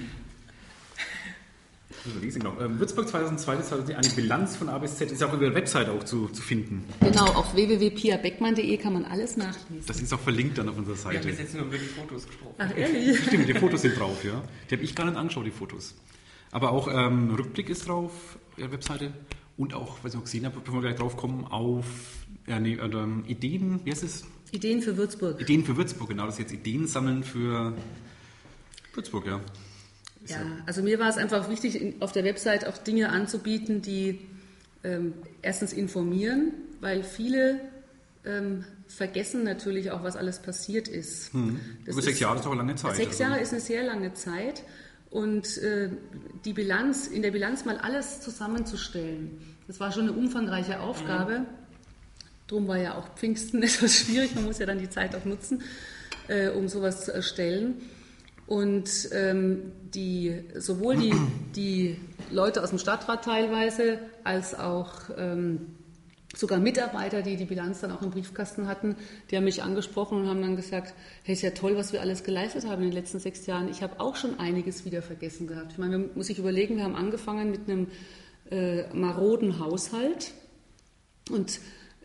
Genau. Ähm, Würzburg 2002, das war eine Bilanz von A bis Z, ist auch über der Webseite auch zu, zu finden. Genau, auf www.piabeckmann.de kann man alles nachlesen. Das ist auch verlinkt dann auf unserer Seite. Wir haben jetzt nur über die Fotos gesprochen. Ach, ehrlich? Stimmt, die Fotos sind drauf, ja. Die habe ich gar nicht angeschaut, die Fotos. Aber auch ähm, Rückblick ist drauf, der Webseite. Und auch, was ich noch gesehen habe, bevor wir gleich drauf kommen, auf ja, nee, äh, Ideen, wie heißt es? Ideen für Würzburg. Ideen für Würzburg, genau. Das ist jetzt Ideen sammeln für Würzburg, ja. Ja, also mir war es einfach wichtig, auf der Website auch Dinge anzubieten, die ähm, erstens informieren, weil viele ähm, vergessen natürlich auch, was alles passiert ist. Hm. Über sechs Jahre ist auch eine lange Zeit. Sechs also. Jahre ist eine sehr lange Zeit und äh, die Bilanz, in der Bilanz mal alles zusammenzustellen, das war schon eine umfangreiche Aufgabe. Mhm. Drum war ja auch Pfingsten etwas schwierig, man muss ja dann die Zeit auch nutzen, äh, um sowas zu erstellen. Und ähm, die, sowohl die, die Leute aus dem Stadtrat teilweise als auch ähm, sogar Mitarbeiter, die die Bilanz dann auch im Briefkasten hatten, die haben mich angesprochen und haben dann gesagt, hey, ist ja toll, was wir alles geleistet haben in den letzten sechs Jahren. Ich habe auch schon einiges wieder vergessen gehabt. Ich meine, man muss sich überlegen, wir haben angefangen mit einem äh, maroden Haushalt und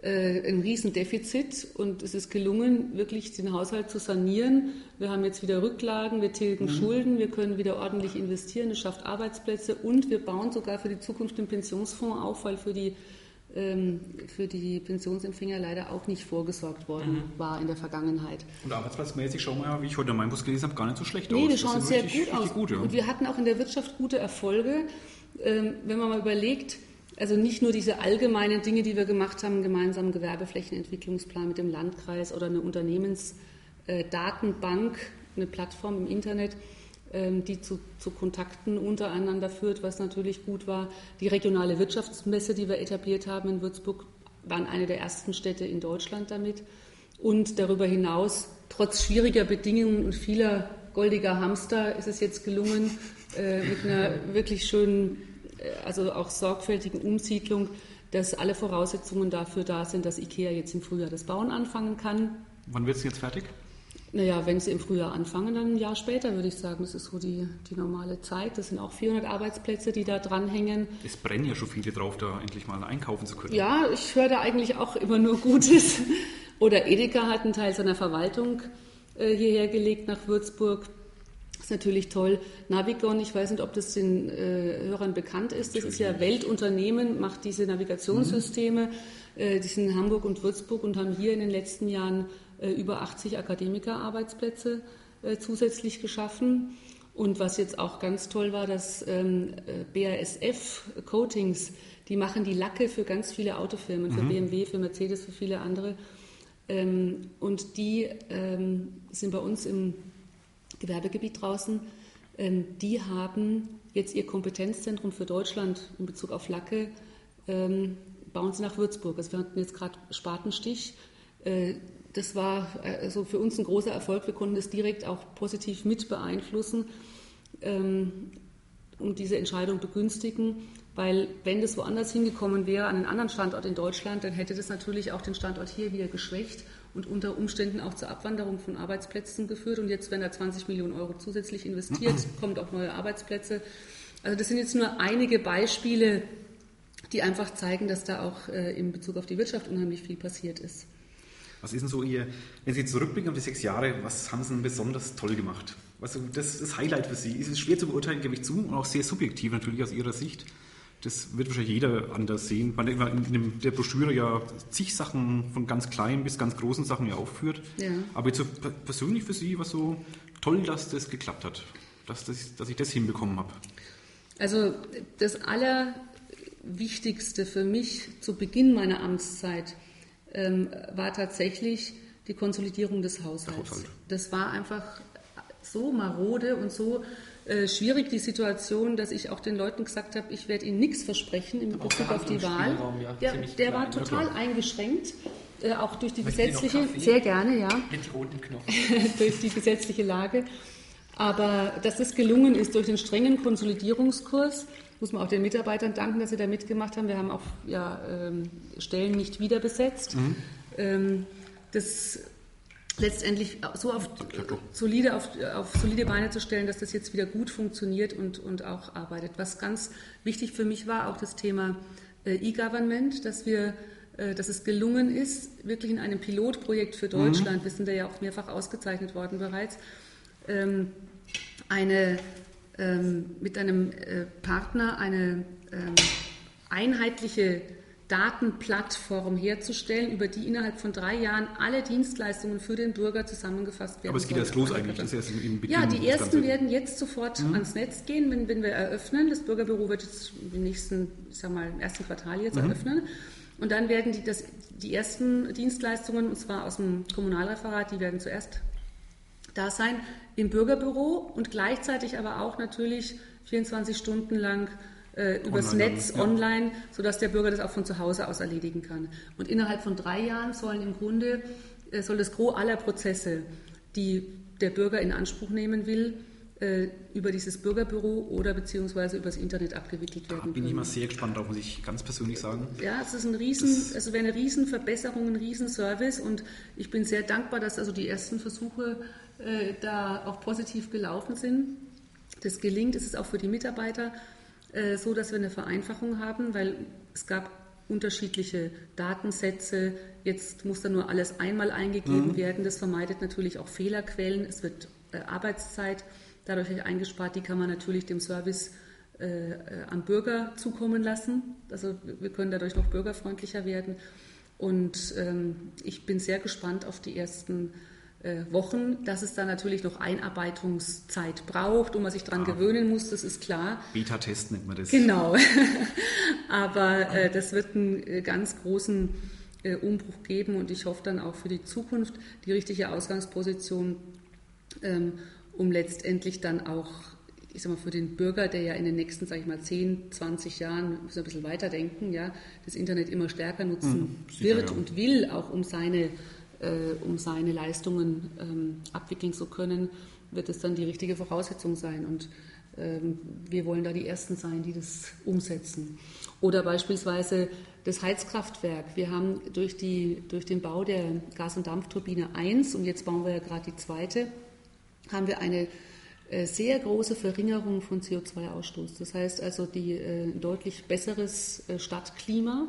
ein Riesendefizit und es ist gelungen, wirklich den Haushalt zu sanieren. Wir haben jetzt wieder Rücklagen, wir tilgen mhm. Schulden, wir können wieder ordentlich investieren, es schafft Arbeitsplätze und wir bauen sogar für die Zukunft den Pensionsfonds auf, weil für die ähm, für die Pensionsempfänger leider auch nicht vorgesorgt worden mhm. war in der Vergangenheit. Und arbeitsplatzmäßig schauen wir ja, wie ich heute in meinem Bus gelesen habe, gar nicht so schlecht nee, aus. Nee, wir schauen sehr richtig, gut aus. Gut, ja. Und wir hatten auch in der Wirtschaft gute Erfolge. Ähm, wenn man mal überlegt, also nicht nur diese allgemeinen Dinge, die wir gemacht haben, gemeinsam Gewerbeflächenentwicklungsplan mit dem Landkreis oder eine Unternehmensdatenbank, eine Plattform im Internet, ähm, die zu, zu, Kontakten untereinander führt, was natürlich gut war. Die regionale Wirtschaftsmesse, die wir etabliert haben in Würzburg, waren eine der ersten Städte in Deutschland damit. Und darüber hinaus, trotz schwieriger Bedingungen und vieler goldiger Hamster, ist es jetzt gelungen, äh, mit einer wirklich schönen also auch sorgfältigen Umsiedlung, dass alle Voraussetzungen dafür da sind, dass IKEA jetzt im Frühjahr das Bauen anfangen kann. Wann wird es jetzt fertig? Naja, wenn sie im Frühjahr anfangen, dann ein Jahr später, würde ich sagen. Das ist so die, die normale Zeit. Das sind auch 400 Arbeitsplätze, die da dranhängen. Es brennen ja schon viele drauf, da endlich mal einkaufen zu können. Ja, ich höre da eigentlich auch immer nur Gutes. Oder Edeka hat einen Teil seiner Verwaltung äh, hierher gelegt nach Würzburg. Das ist natürlich toll. Navigon, ich weiß nicht, ob das den äh, Hörern bekannt ist. Das ist ja Weltunternehmen, macht diese Navigationssysteme. Mhm. Äh, die sind in Hamburg und Würzburg und haben hier in den letzten Jahren äh, über 80 Akademikerarbeitsplätze äh, zusätzlich geschaffen. Und was jetzt auch ganz toll war, dass ähm, äh, BASF Coatings, die machen die Lacke für ganz viele Autofirmen, für mhm. BMW, für Mercedes, für viele andere. Ähm, und die ähm, sind bei uns im Gewerbegebiet draußen, ähm, die haben jetzt ihr Kompetenzzentrum für Deutschland in Bezug auf Lacke, ähm, bauen sie nach Würzburg. Also wir hatten jetzt gerade Spatenstich. Äh, das war also für uns ein großer Erfolg. Wir konnten das direkt auch positiv mit beeinflussen. ähm, und diese Entscheidung begünstigen. Weil wenn das woanders hingekommen wäre, an einen anderen Standort in Deutschland, dann hätte das natürlich auch den Standort hier wieder geschwächt und unter Umständen auch zur Abwanderung von Arbeitsplätzen geführt. Und jetzt, wenn er 20 Millionen Euro zusätzlich investiert, kommen auch neue Arbeitsplätze. Also das sind jetzt nur einige Beispiele, die einfach zeigen, dass da auch äh, in Bezug auf die Wirtschaft unheimlich viel passiert ist. Was ist denn so Ihr, wenn Sie zurückblicken auf die sechs Jahre, was haben Sie denn besonders toll gemacht? Was ist das Highlight für Sie? Ist es schwer zu beurteilen, gebe ich zu, und auch sehr subjektiv natürlich aus Ihrer Sicht. Das wird wahrscheinlich jeder anders sehen, weil in der Broschüre ja zig Sachen von ganz kleinen bis ganz großen Sachen ja aufführt. Ja. Aber jetzt so persönlich für Sie war so toll, dass das geklappt hat, dass, das, dass ich das hinbekommen habe. Also das Allerwichtigste für mich zu Beginn meiner Amtszeit ähm, war tatsächlich die Konsolidierung des Haushalts. Haushalt. Das war einfach so marode und so äh, schwierig die Situation, dass ich auch den Leuten gesagt habe, ich werde ihnen nichts versprechen in Bezug auf die Wahl. Ja, der, der war total eingeschränkt, äh, auch durch die Möchten gesetzliche, sehr gerne, ja, mit roten Knochen, durch die gesetzliche Lage. Aber dass es gelungen ist durch den strengen Konsolidierungskurs, muss man auch den Mitarbeitern danken, dass sie da mitgemacht haben. Wir haben auch ja, ähm, Stellen nicht wieder besetzt. Mhm. Ähm, das letztendlich so auf solide, auf, auf, solide Beine zu stellen, dass das jetzt wieder gut funktioniert und, und auch arbeitet. Was ganz wichtig für mich war, auch das Thema äh, E-Government, dass wir äh, dass es gelungen ist, wirklich in einem Pilotprojekt für Deutschland, mhm. wir sind da ja auch mehrfach ausgezeichnet worden bereits, ähm, eine, ähm, mit einem äh, Partner eine ähm, einheitliche Datenplattform herzustellen, über die innerhalb von drei Jahren alle Dienstleistungen für den Bürger zusammengefasst werden. Aber es geht erst los eigentlich. Das ist im Beginn ja, die ersten werden jetzt sofort mhm. ans Netz gehen, wenn, wenn wir eröffnen. Das Bürgerbüro wird jetzt im nächsten, ich sag mal, im ersten Quartal jetzt mhm. eröffnen. Und dann werden die, das, die ersten Dienstleistungen, und zwar aus dem Kommunalreferat, die werden zuerst da sein im Bürgerbüro und gleichzeitig aber auch natürlich 24 Stunden lang äh, übers online, Netz, ja. online, sodass der Bürger das auch von zu Hause aus erledigen kann. Und innerhalb von drei Jahren sollen im Grunde, äh, soll das Gros aller Prozesse, die der Bürger in Anspruch nehmen will, äh, über dieses Bürgerbüro oder beziehungsweise über das Internet abgewickelt werden. Da bin können. ich mal sehr gespannt, auch muss ich ganz persönlich sagen. Ja, es ist ein riesen, es wäre eine Riesenverbesserung, ein Riesenservice und ich bin sehr dankbar, dass also die ersten Versuche äh, da auch positiv gelaufen sind. Das gelingt, es ist auch für die Mitarbeiter äh, so, dass wir eine Vereinfachung haben, weil es gab unterschiedliche Datensätze. Jetzt muss da nur alles einmal eingegeben mhm. werden. Das vermeidet natürlich auch Fehlerquellen. Es wird äh, Arbeitszeit dadurch eingespart. Die kann man natürlich dem Service äh, äh, am Bürger zukommen lassen. Also wir können dadurch noch bürgerfreundlicher werden. Und ähm, ich bin sehr gespannt auf die ersten Wochen, dass es da natürlich noch Einarbeitungszeit braucht und man sich daran ah. gewöhnen muss, das ist klar. Beta-Test nennt man das. Genau. Aber äh, das wird einen äh, ganz großen äh, Umbruch geben und ich hoffe dann auch für die Zukunft die richtige Ausgangsposition, ähm, um letztendlich dann auch ich sag mal, für den Bürger, der ja in den nächsten, sage ich mal, 10, 20 Jahren, muss ein bisschen weiterdenken, ja, das Internet immer stärker nutzen mhm, wird ja. und will, auch um seine äh, um seine Leistungen ähm, abwickeln zu können, wird es dann die richtige Voraussetzung sein. Und ähm, wir wollen da die Ersten sein, die das umsetzen. Oder beispielsweise das Heizkraftwerk. Wir haben durch, die, durch den Bau der Gas- und Dampfturbine 1 und jetzt bauen wir ja gerade die zweite, haben wir eine äh, sehr große Verringerung von CO2-Ausstoß. Das heißt also die, äh, deutlich besseres äh, Stadtklima.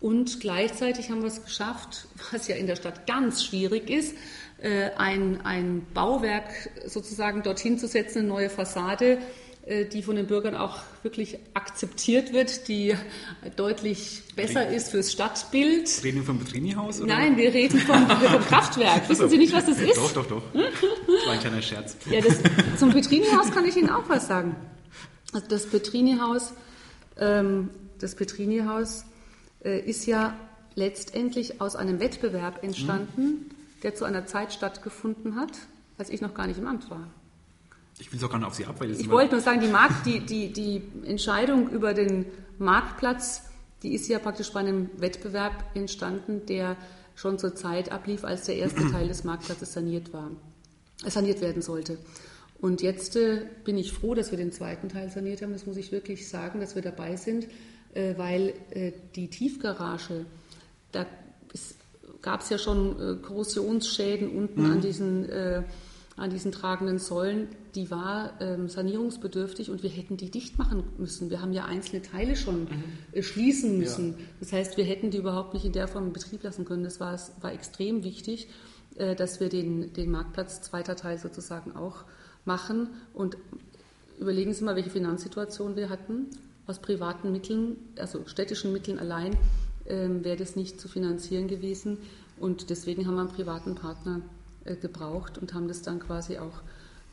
Und gleichzeitig haben wir es geschafft, was ja in der Stadt ganz schwierig ist, äh, ein, ein Bauwerk sozusagen dorthin zu setzen, eine neue Fassade, äh, die von den Bürgern auch wirklich akzeptiert wird, die deutlich besser reden, ist fürs Stadtbild. Reden wir vom Petrini-Haus? Nein, wir reden vom, vom Kraftwerk. Wissen Sie nicht, was das ist? Doch, doch, doch. Das war ein kleiner Scherz. Ja, das, zum Petrini-Haus kann ich Ihnen auch was sagen. Das Petrini-Haus, ähm, das Petrini-Haus ist ja letztendlich aus einem Wettbewerb entstanden, mhm. der zu einer Zeit stattgefunden hat, als ich noch gar nicht im Amt war. Ich will es auch gar nicht auf Sie abweisen. Ich wollte nur sagen, die, Markt, die, die, die Entscheidung über den Marktplatz, die ist ja praktisch bei einem Wettbewerb entstanden, der schon zur Zeit ablief, als der erste Teil des Marktplatzes saniert war, saniert werden sollte. Und jetzt äh, bin ich froh, dass wir den zweiten Teil saniert haben. Das muss ich wirklich sagen, dass wir dabei sind, äh, weil äh, die Tiefgarage, da gab es ja schon äh, Korrosionsschäden unten mhm. an diesen äh, an diesen tragenden Säulen, die war ähm, sanierungsbedürftig und wir hätten die dicht machen müssen. Wir haben ja einzelne Teile schon mhm. äh, schließen müssen. Ja. Das heißt, wir hätten die überhaupt nicht in der Form in Betrieb lassen können. Das war, war extrem wichtig, äh, dass wir den, den Marktplatz zweiter Teil sozusagen auch machen. Und überlegen Sie mal, welche Finanzsituation wir hatten. Aus privaten Mitteln, also städtischen Mitteln allein, ähm, wäre das nicht zu finanzieren gewesen. Und deswegen haben wir einen privaten Partner äh, gebraucht und haben das dann quasi auch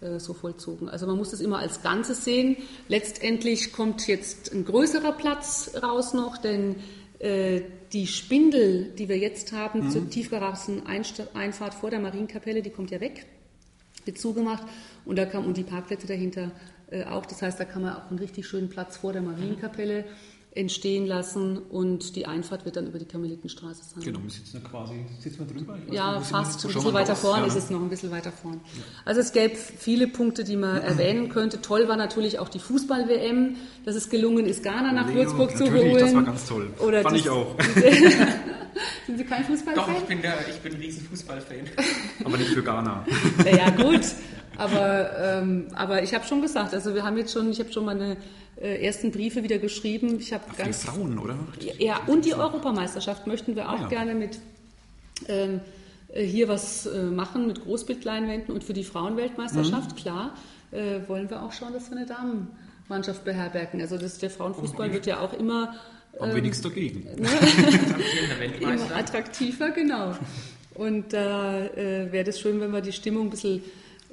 äh, so vollzogen. Also man muss das immer als Ganzes sehen. Letztendlich kommt jetzt ein größerer Platz raus noch, denn äh, die Spindel, die wir jetzt haben mhm. zur Tiefgarageneinfahrt vor der Marienkapelle, die kommt ja weg wird zugemacht und da kam und die Parkplätze dahinter äh, auch. Das heißt, da kann man auch einen richtig schönen Platz vor der Marienkapelle entstehen lassen und die Einfahrt wird dann über die Karmelitenstraße sein. Genau, wir sitzen da quasi, sitzen wir drüber? ja, fast, ein bisschen weiter vorne ja. ist es noch, ein bisschen weiter vorne. Ja. Also es gäbe viele Punkte, die man erwähnen könnte. Toll war natürlich auch die Fußball-WM, dass es gelungen ist, Ghana nach Leo, Würzburg zu holen. das war ganz toll. Oder Fand ich auch. Sind Sie kein Fußballfan? Doch, ich bin, der, ich bin ein riesen Fußballfan. Aber nicht für Ghana. Naja, gut. Aber, ähm, aber ich habe schon gesagt, also wir haben jetzt schon, ich habe schon meine äh, ersten Briefe wieder geschrieben. Ich habe ganz Frauen, oder? Ja, und die Europameisterschaft möchten wir auch ja. gerne mit ähm, äh, hier was äh, machen mit Großbildleinwänden und für die Frauenweltmeisterschaft, mhm. klar, äh, wollen wir auch schauen, dass wir eine Damenmannschaft beherbergen. Also das, der Frauenfußball wird ja auch immer am ähm, wenigsten dagegen. Ne? immer attraktiver, genau. Und da äh, wäre das schön, wenn wir die Stimmung ein bisschen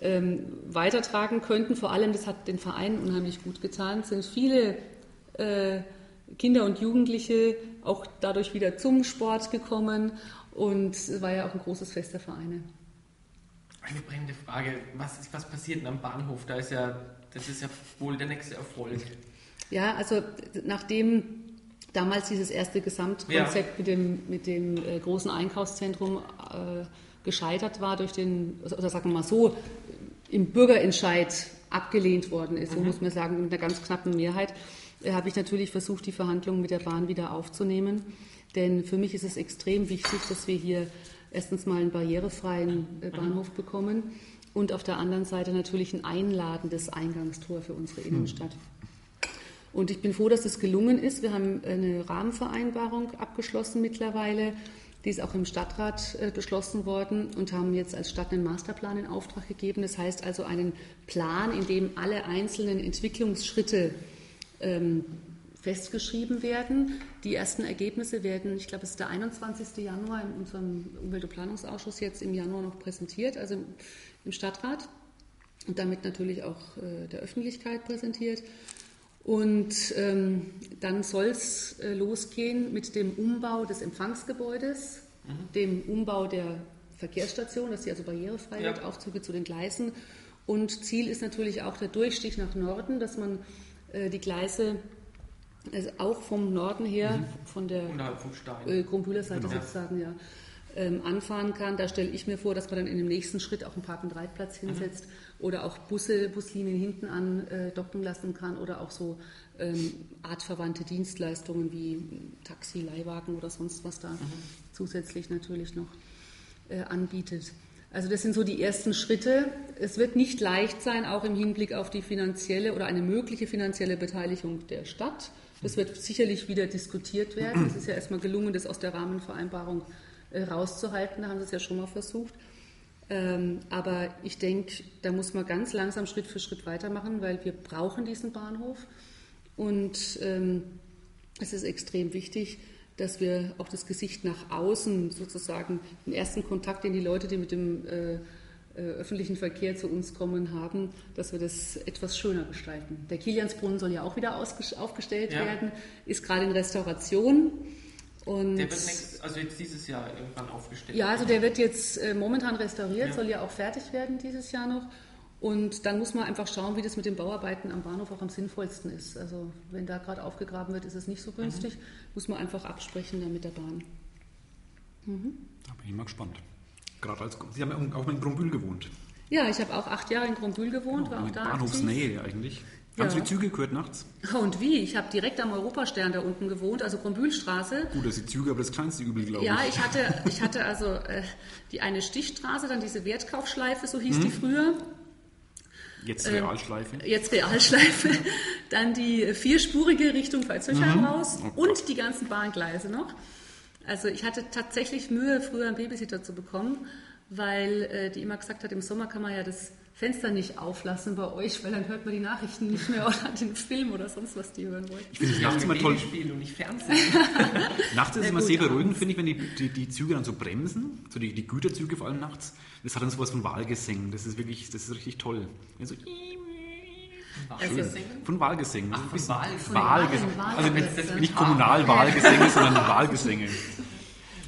ähm, weitertragen könnten. Vor allem, das hat den Verein unheimlich gut getan, sind viele äh, Kinder und Jugendliche auch dadurch wieder zum Sport gekommen und es war ja auch ein großes Fest der Vereine. Eine brennende Frage, was, was passiert denn am Bahnhof? Da ist ja, das ist ja wohl der nächste Erfolg. Ja, also nachdem damals dieses erste Gesamtkonzept ja. mit dem, mit dem äh, großen Einkaufszentrum äh, gescheitert war durch den, oder sagen wir mal so, im Bürgerentscheid abgelehnt worden ist, so mhm. muss man sagen, mit einer ganz knappen Mehrheit, äh, habe ich natürlich versucht, die Verhandlungen mit der Bahn wieder aufzunehmen. Denn für mich ist es extrem wichtig, dass wir hier erstens mal einen barrierefreien äh, mhm. Bahnhof bekommen und auf der anderen Seite natürlich ein einladendes Eingangstor für unsere mhm. Innenstadt. Und ich bin froh, dass es gelungen ist. Wir haben eine Rahmenvereinbarung abgeschlossen mittlerweile die ist auch im Stadtrat äh, beschlossen worden und haben jetzt als Stadt einen Masterplan in Auftrag gegeben. Das heißt also einen Plan, in dem alle einzelnen Entwicklungsschritte ähm, festgeschrieben werden. Die ersten Ergebnisse werden, ich glaube, es ist der 21. Januar in unserem Umwelt- und Planungsausschuss jetzt im Januar noch präsentiert, also im, im Stadtrat und damit natürlich auch äh, der Öffentlichkeit präsentiert. Und ähm, dann soll es äh, losgehen mit dem Umbau des Empfangsgebäudes, mhm. dem Umbau der Verkehrsstation, dass sie also barrierefrei ja. wird, Aufzüge zu den Gleisen. Und Ziel ist natürlich auch der Durchstich nach Norden, dass man äh, die Gleise also auch vom Norden her, mhm. von der äh, Krumbühler-Seite genau. sozusagen, ja, ähm, anfahren kann. Da stelle ich mir vor, dass man dann in dem nächsten Schritt auch einen Park- und Reitplatz mhm. hinsetzt mhm. Oder auch Busse, Buslinien hinten andocken äh, lassen kann oder auch so ähm, artverwandte Dienstleistungen wie Taxi, Leihwagen oder sonst was da mhm. zusätzlich natürlich noch äh, anbietet. Also das sind so die ersten Schritte. Es wird nicht leicht sein, auch im Hinblick auf die finanzielle oder eine mögliche finanzielle Beteiligung der Stadt. Das wird sicherlich wieder diskutiert werden. Es ist ja erstmal gelungen, das aus der Rahmenvereinbarung äh, rauszuhalten. Da haben sie es ja schon mal versucht. Ähm, aber ich denke, da muss man ganz langsam Schritt für Schritt weitermachen, weil wir brauchen diesen Bahnhof. Und ähm, es ist extrem wichtig, dass wir auch das Gesicht nach außen sozusagen, den ersten Kontakt, den die Leute, die mit dem äh, äh, öffentlichen Verkehr zu uns kommen haben, dass wir das etwas schöner gestalten. Der Kiliansbrunnen soll ja auch wieder aufgestellt ja. werden, ist gerade in Restauration. Und der wird nächstes, also jetzt dieses Jahr irgendwann aufgestellt. Ja, also der wird jetzt äh, momentan restauriert, ja. soll ja auch fertig werden dieses Jahr noch. Und dann muss man einfach schauen, wie das mit den Bauarbeiten am Bahnhof auch am sinnvollsten ist. Also wenn da gerade aufgegraben wird, ist es nicht so mhm. günstig. Mhm. Muss man einfach absprechen dann mit der Bahn. Mhm. Da bin ich mal gespannt. Gerade als Sie haben ja auch in Brumbühl gewohnt. Ja, ich habe auch acht Jahre in Grombühl gewohnt, war auch in da Bahnhofsnähe eigentlich. Haben Sie Ja. die Züge gehört nachts? aktiv. Und wie? Ich habe direkt am Europastern da unten gewohnt, also Grombühlstraße. Gut, das sind die Züge, aber das kleinste Übel, glaube Ja, ich. ich hatte, ich hatte also äh, die eine Stichstraße, dann diese Wertkaufschleife, so Mhm. hieß die früher. Jetzt äh, Realschleife. Jetzt Realschleife, dann die vierspurige Richtung Pfalzöchheim Mhm. raus Oh und die ganzen Bahngleise noch. Also ich hatte tatsächlich Mühe, früher einen Babysitter zu bekommen, weil äh, die immer gesagt hat, im Sommer kann man ja das Fenster nicht auflassen bei euch, weil dann hört man die Nachrichten nicht mehr oder den Film oder sonst was die hören wollen. Ich finde es nachts immer toll. Spiel und nicht Fernsehen. Nachts ist es immer sehr beruhigend, finde ich, wenn die, die, die Züge dann so bremsen, so die, die Güterzüge vor allem nachts. Das hat dann sowas von Wahlgesängen. Das ist wirklich, das ist richtig toll. Ja, so, Wahlgesänge? von Wahlgesängen. Ach, von bisschen Wahl- von Wahlgesänge. Wahlen, Also nicht, nicht Kommunalwahlgesänge, sondern Wahlgesänge.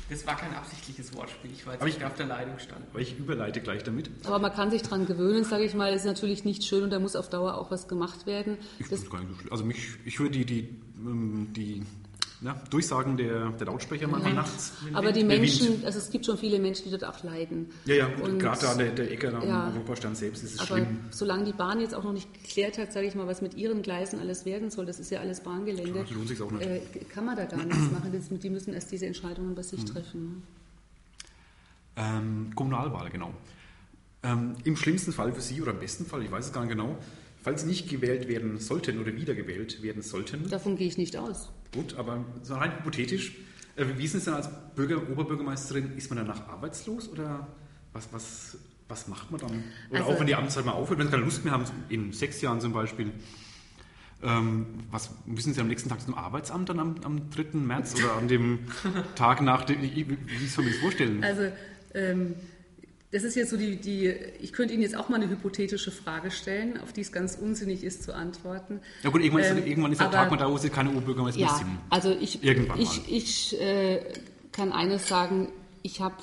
Das war kein absichtliches Wortspiel. Ich war jetzt Aber ich- nicht auf der Leitung stand. Aber ich überleite gleich damit. Aber man kann sich dran gewöhnen, sage ich mal, ist natürlich nicht schön und da muss auf Dauer auch was gemacht werden. Ich, Das, gar nicht so schlimm. also mich, ich höre die, die, ähm, die na, Durchsagen der, der Lautsprecher manchmal nachts. aber die Menschen, also es gibt schon viele Menschen, die dort auch leiden. Ja, ja, gut, Und- gerade da an der, der Ecke da Ja. am Europastern selbst ist es Aber schlimm. solange die Bahn jetzt auch noch nicht geklärt hat, sage ich mal, was mit ihren Gleisen alles werden soll, das ist ja alles Bahngelände, Ja, das lohnt sich auch nicht. äh, kann man da gar nichts machen. Das, die müssen erst diese Entscheidungen bei Mhm. sich treffen. Ähm, Kommunalwahl, genau. Ähm, Im schlimmsten Fall für Sie oder im besten Fall, ich weiß es gar nicht genau, falls Sie nicht gewählt werden sollten oder wiedergewählt werden sollten, Davon gehe ich nicht aus. gut, aber so rein hypothetisch, äh, wie ist es denn als Bürger, Oberbürgermeisterin, ist man danach arbeitslos oder was, was, was macht man dann? Oder Also- auch wenn die Amtszeit mal aufhört, wenn Sie keine Lust mehr haben, in sechs Jahren zum Beispiel, ähm, was müssen Sie am nächsten Tag zum Arbeitsamt dann am, am 3. März oder an dem Tag nach, dem, wie, soll man das vorstellen? Also ähm, das ist jetzt so die, die, ich könnte Ihnen jetzt auch mal eine hypothetische Frage stellen, auf die es ganz unsinnig ist zu antworten. Ja gut, irgendwann, Ähm, ist, irgendwann ist der aber- Tag mal da, wo sie keine Oberbürgermeister mehr Ja, sind. also ich, Irgendwann ich, ich äh, kann eines sagen, ich habe,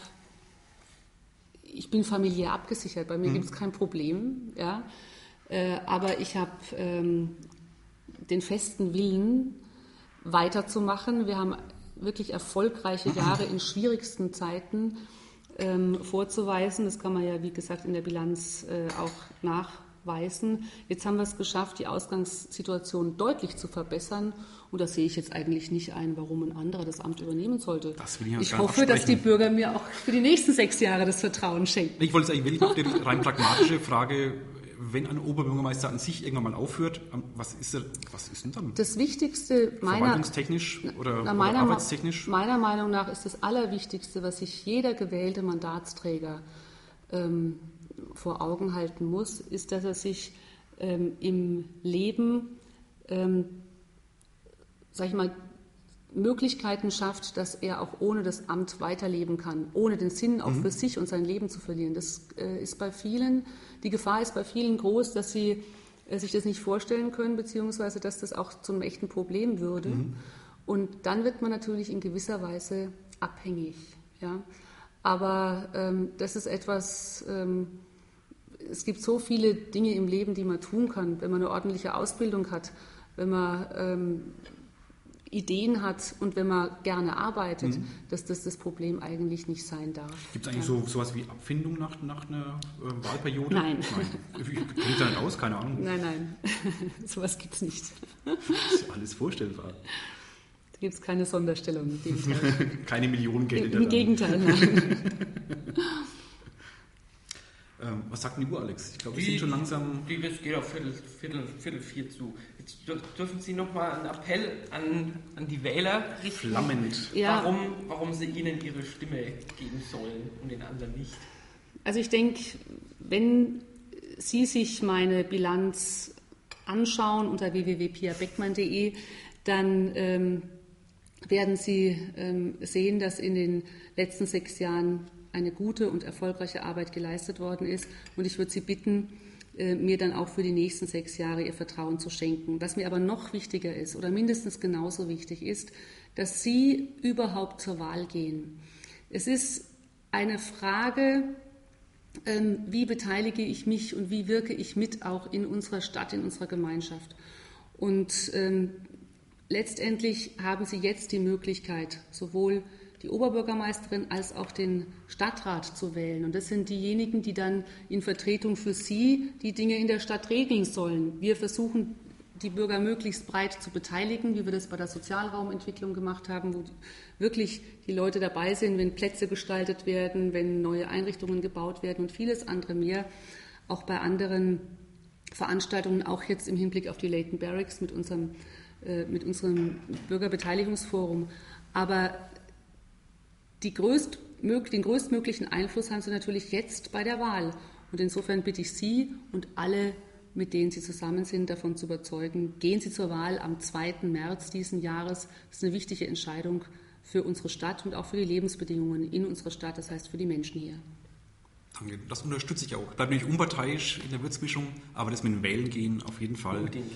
ich bin familiär abgesichert, bei mir Mhm. gibt es kein Problem, ja, äh, aber ich habe ähm, den festen Willen, weiterzumachen. Wir haben wirklich erfolgreiche Jahre in schwierigsten Zeiten ähm, vorzuweisen. Das kann man ja, wie gesagt, in der Bilanz äh, auch nachweisen. Jetzt haben wir es geschafft, die Ausgangssituation deutlich zu verbessern. Und da sehe ich jetzt eigentlich nicht ein, warum ein anderer das Amt übernehmen sollte. Ich ich hoffe, dass die absprechen. Bürger mir auch für die nächsten sechs Jahre das Vertrauen schenken. Ich wollte es eigentlich wirklich auf die rein pragmatische Frage, wenn ein Oberbürgermeister an sich irgendwann mal aufhört, ähm, was ist, er, was ist denn dann? Das Wichtigste meiner, Verwaltungstechnisch oder, Na, oder meiner, arbeitstechnisch? meiner Meinung nach ist das Allerwichtigste, was sich jeder gewählte Mandatsträger ähm, vor Augen halten muss, ist, dass er sich ähm, im Leben, ähm, sag ich mal, Möglichkeiten schafft, dass er auch ohne das Amt weiterleben kann, ohne den Sinn auch für sich und sein Leben zu verlieren. Das äh, ist bei vielen, die Gefahr ist bei vielen groß, dass sie äh, sich das nicht vorstellen können, beziehungsweise dass das auch zum echten Problem würde. Und dann wird man natürlich in gewisser Weise abhängig. Ja? Aber ähm, das ist etwas, ähm, es gibt so viele Dinge im Leben, die man tun kann, wenn man eine ordentliche Ausbildung hat, wenn man ähm, Ideen hat und wenn man gerne arbeitet, dass das das Problem eigentlich nicht sein darf. Gibt es eigentlich ja. so sowas wie Abfindung nach, nach einer äh, Wahlperiode? Nein. Nein. Ich kenne da nicht aus, keine Ahnung. Nein, nein, sowas gibt es nicht. Das ist ja alles vorstellbar. Da gibt es keine Sonderstellung. Im Gegenteil. Keine Millionen Geld in Im Gegenteil, nein. Ähm, was sagt denn die Uhr, Alex? Ich glaube, wir Die- sind schon langsam. Die, das geht auf Viertel, Viertel, Viertel vier zu. Jetzt dürfen Sie nochmal einen Appell an, an die Wähler richten, Flammend. Ja. warum, warum sie Ihnen Ihre Stimme geben sollen und den anderen nicht. Also ich denke, wenn Sie sich meine Bilanz anschauen unter www.piabeckmann.de, dann ähm, werden Sie ähm, sehen, dass in den letzten sechs Jahren eine gute und erfolgreiche Arbeit geleistet worden ist. Und ich würde Sie bitten, mir dann auch für die nächsten sechs Jahre Ihr Vertrauen zu schenken. Was mir aber noch wichtiger ist oder mindestens genauso wichtig ist, dass Sie überhaupt zur Wahl gehen. Es ist eine Frage, ähm, wie beteilige ich mich und wie wirke ich mit auch in unserer Stadt, in unserer Gemeinschaft. Und ähm, letztendlich haben Sie jetzt die Möglichkeit, sowohl die Oberbürgermeisterin als auch den Stadtrat zu wählen. Und das sind diejenigen, die dann in Vertretung für Sie die Dinge in der Stadt regeln sollen. Wir versuchen die Bürger möglichst breit zu beteiligen, wie wir das bei der Sozialraumentwicklung gemacht haben, wo wirklich die Leute dabei sind, wenn Plätze gestaltet werden, wenn neue Einrichtungen gebaut werden und vieles andere mehr. Auch bei anderen Veranstaltungen, auch jetzt im Hinblick auf die Leighton Barracks mit unserem, äh, mit unserem Bürgerbeteiligungsforum. Aber größt, den größtmöglichen Einfluss haben Sie natürlich jetzt bei der Wahl. Und insofern bitte ich Sie und alle mit denen Sie zusammen sind, davon zu überzeugen. Gehen Sie zur Wahl am 2. März diesen Jahres. Das ist eine wichtige Entscheidung für unsere Stadt und auch für die Lebensbedingungen in unserer Stadt, das heißt für die Menschen hier. Danke, das unterstütze ich auch. Ich bleibe nicht unparteiisch in der Würzmischung, aber das mit dem Wählen gehen auf jeden Fall. Unbedingt.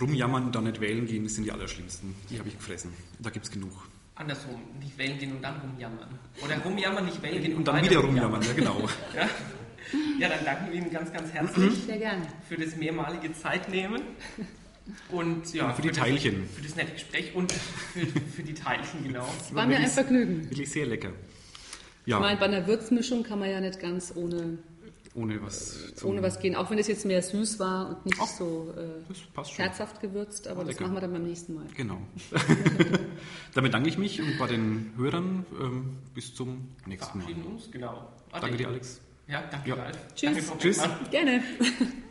Rumjammern, dann nicht wählen gehen, das sind die Allerschlimmsten. Die habe ich gefressen. Da gibt es genug. Andersrum, nicht wählen gehen und dann rumjammern. Oder rumjammern, nicht wählen gehen und, und dann wieder rumjammern. Ja, genau. ja? Ja, dann danken wir Ihnen ganz, ganz herzlich Sehr gerne. für das mehrmalige Zeitnehmen. Und ja, für die für Teilchen. Das, für das nette Gespräch und für, für die Teilchen, genau. Es war mir ein Vergnügen. Wirklich sehr lecker. Ja. Ich meine, bei einer Würzmischung kann man ja nicht ganz ohne, ohne, was, ohne was gehen. Auch wenn es jetzt mehr süß war und nicht Ach, so äh, herzhaft gewürzt, aber das machen wir dann beim nächsten Mal. Genau. Damit danke ich mich und bei den Hörern ähm, bis zum nächsten Mal. Uns, genau. Danke dir, Alex. Ja, danke, ja. Ralf. Tschüss. Danke, Tschüss. Gerne.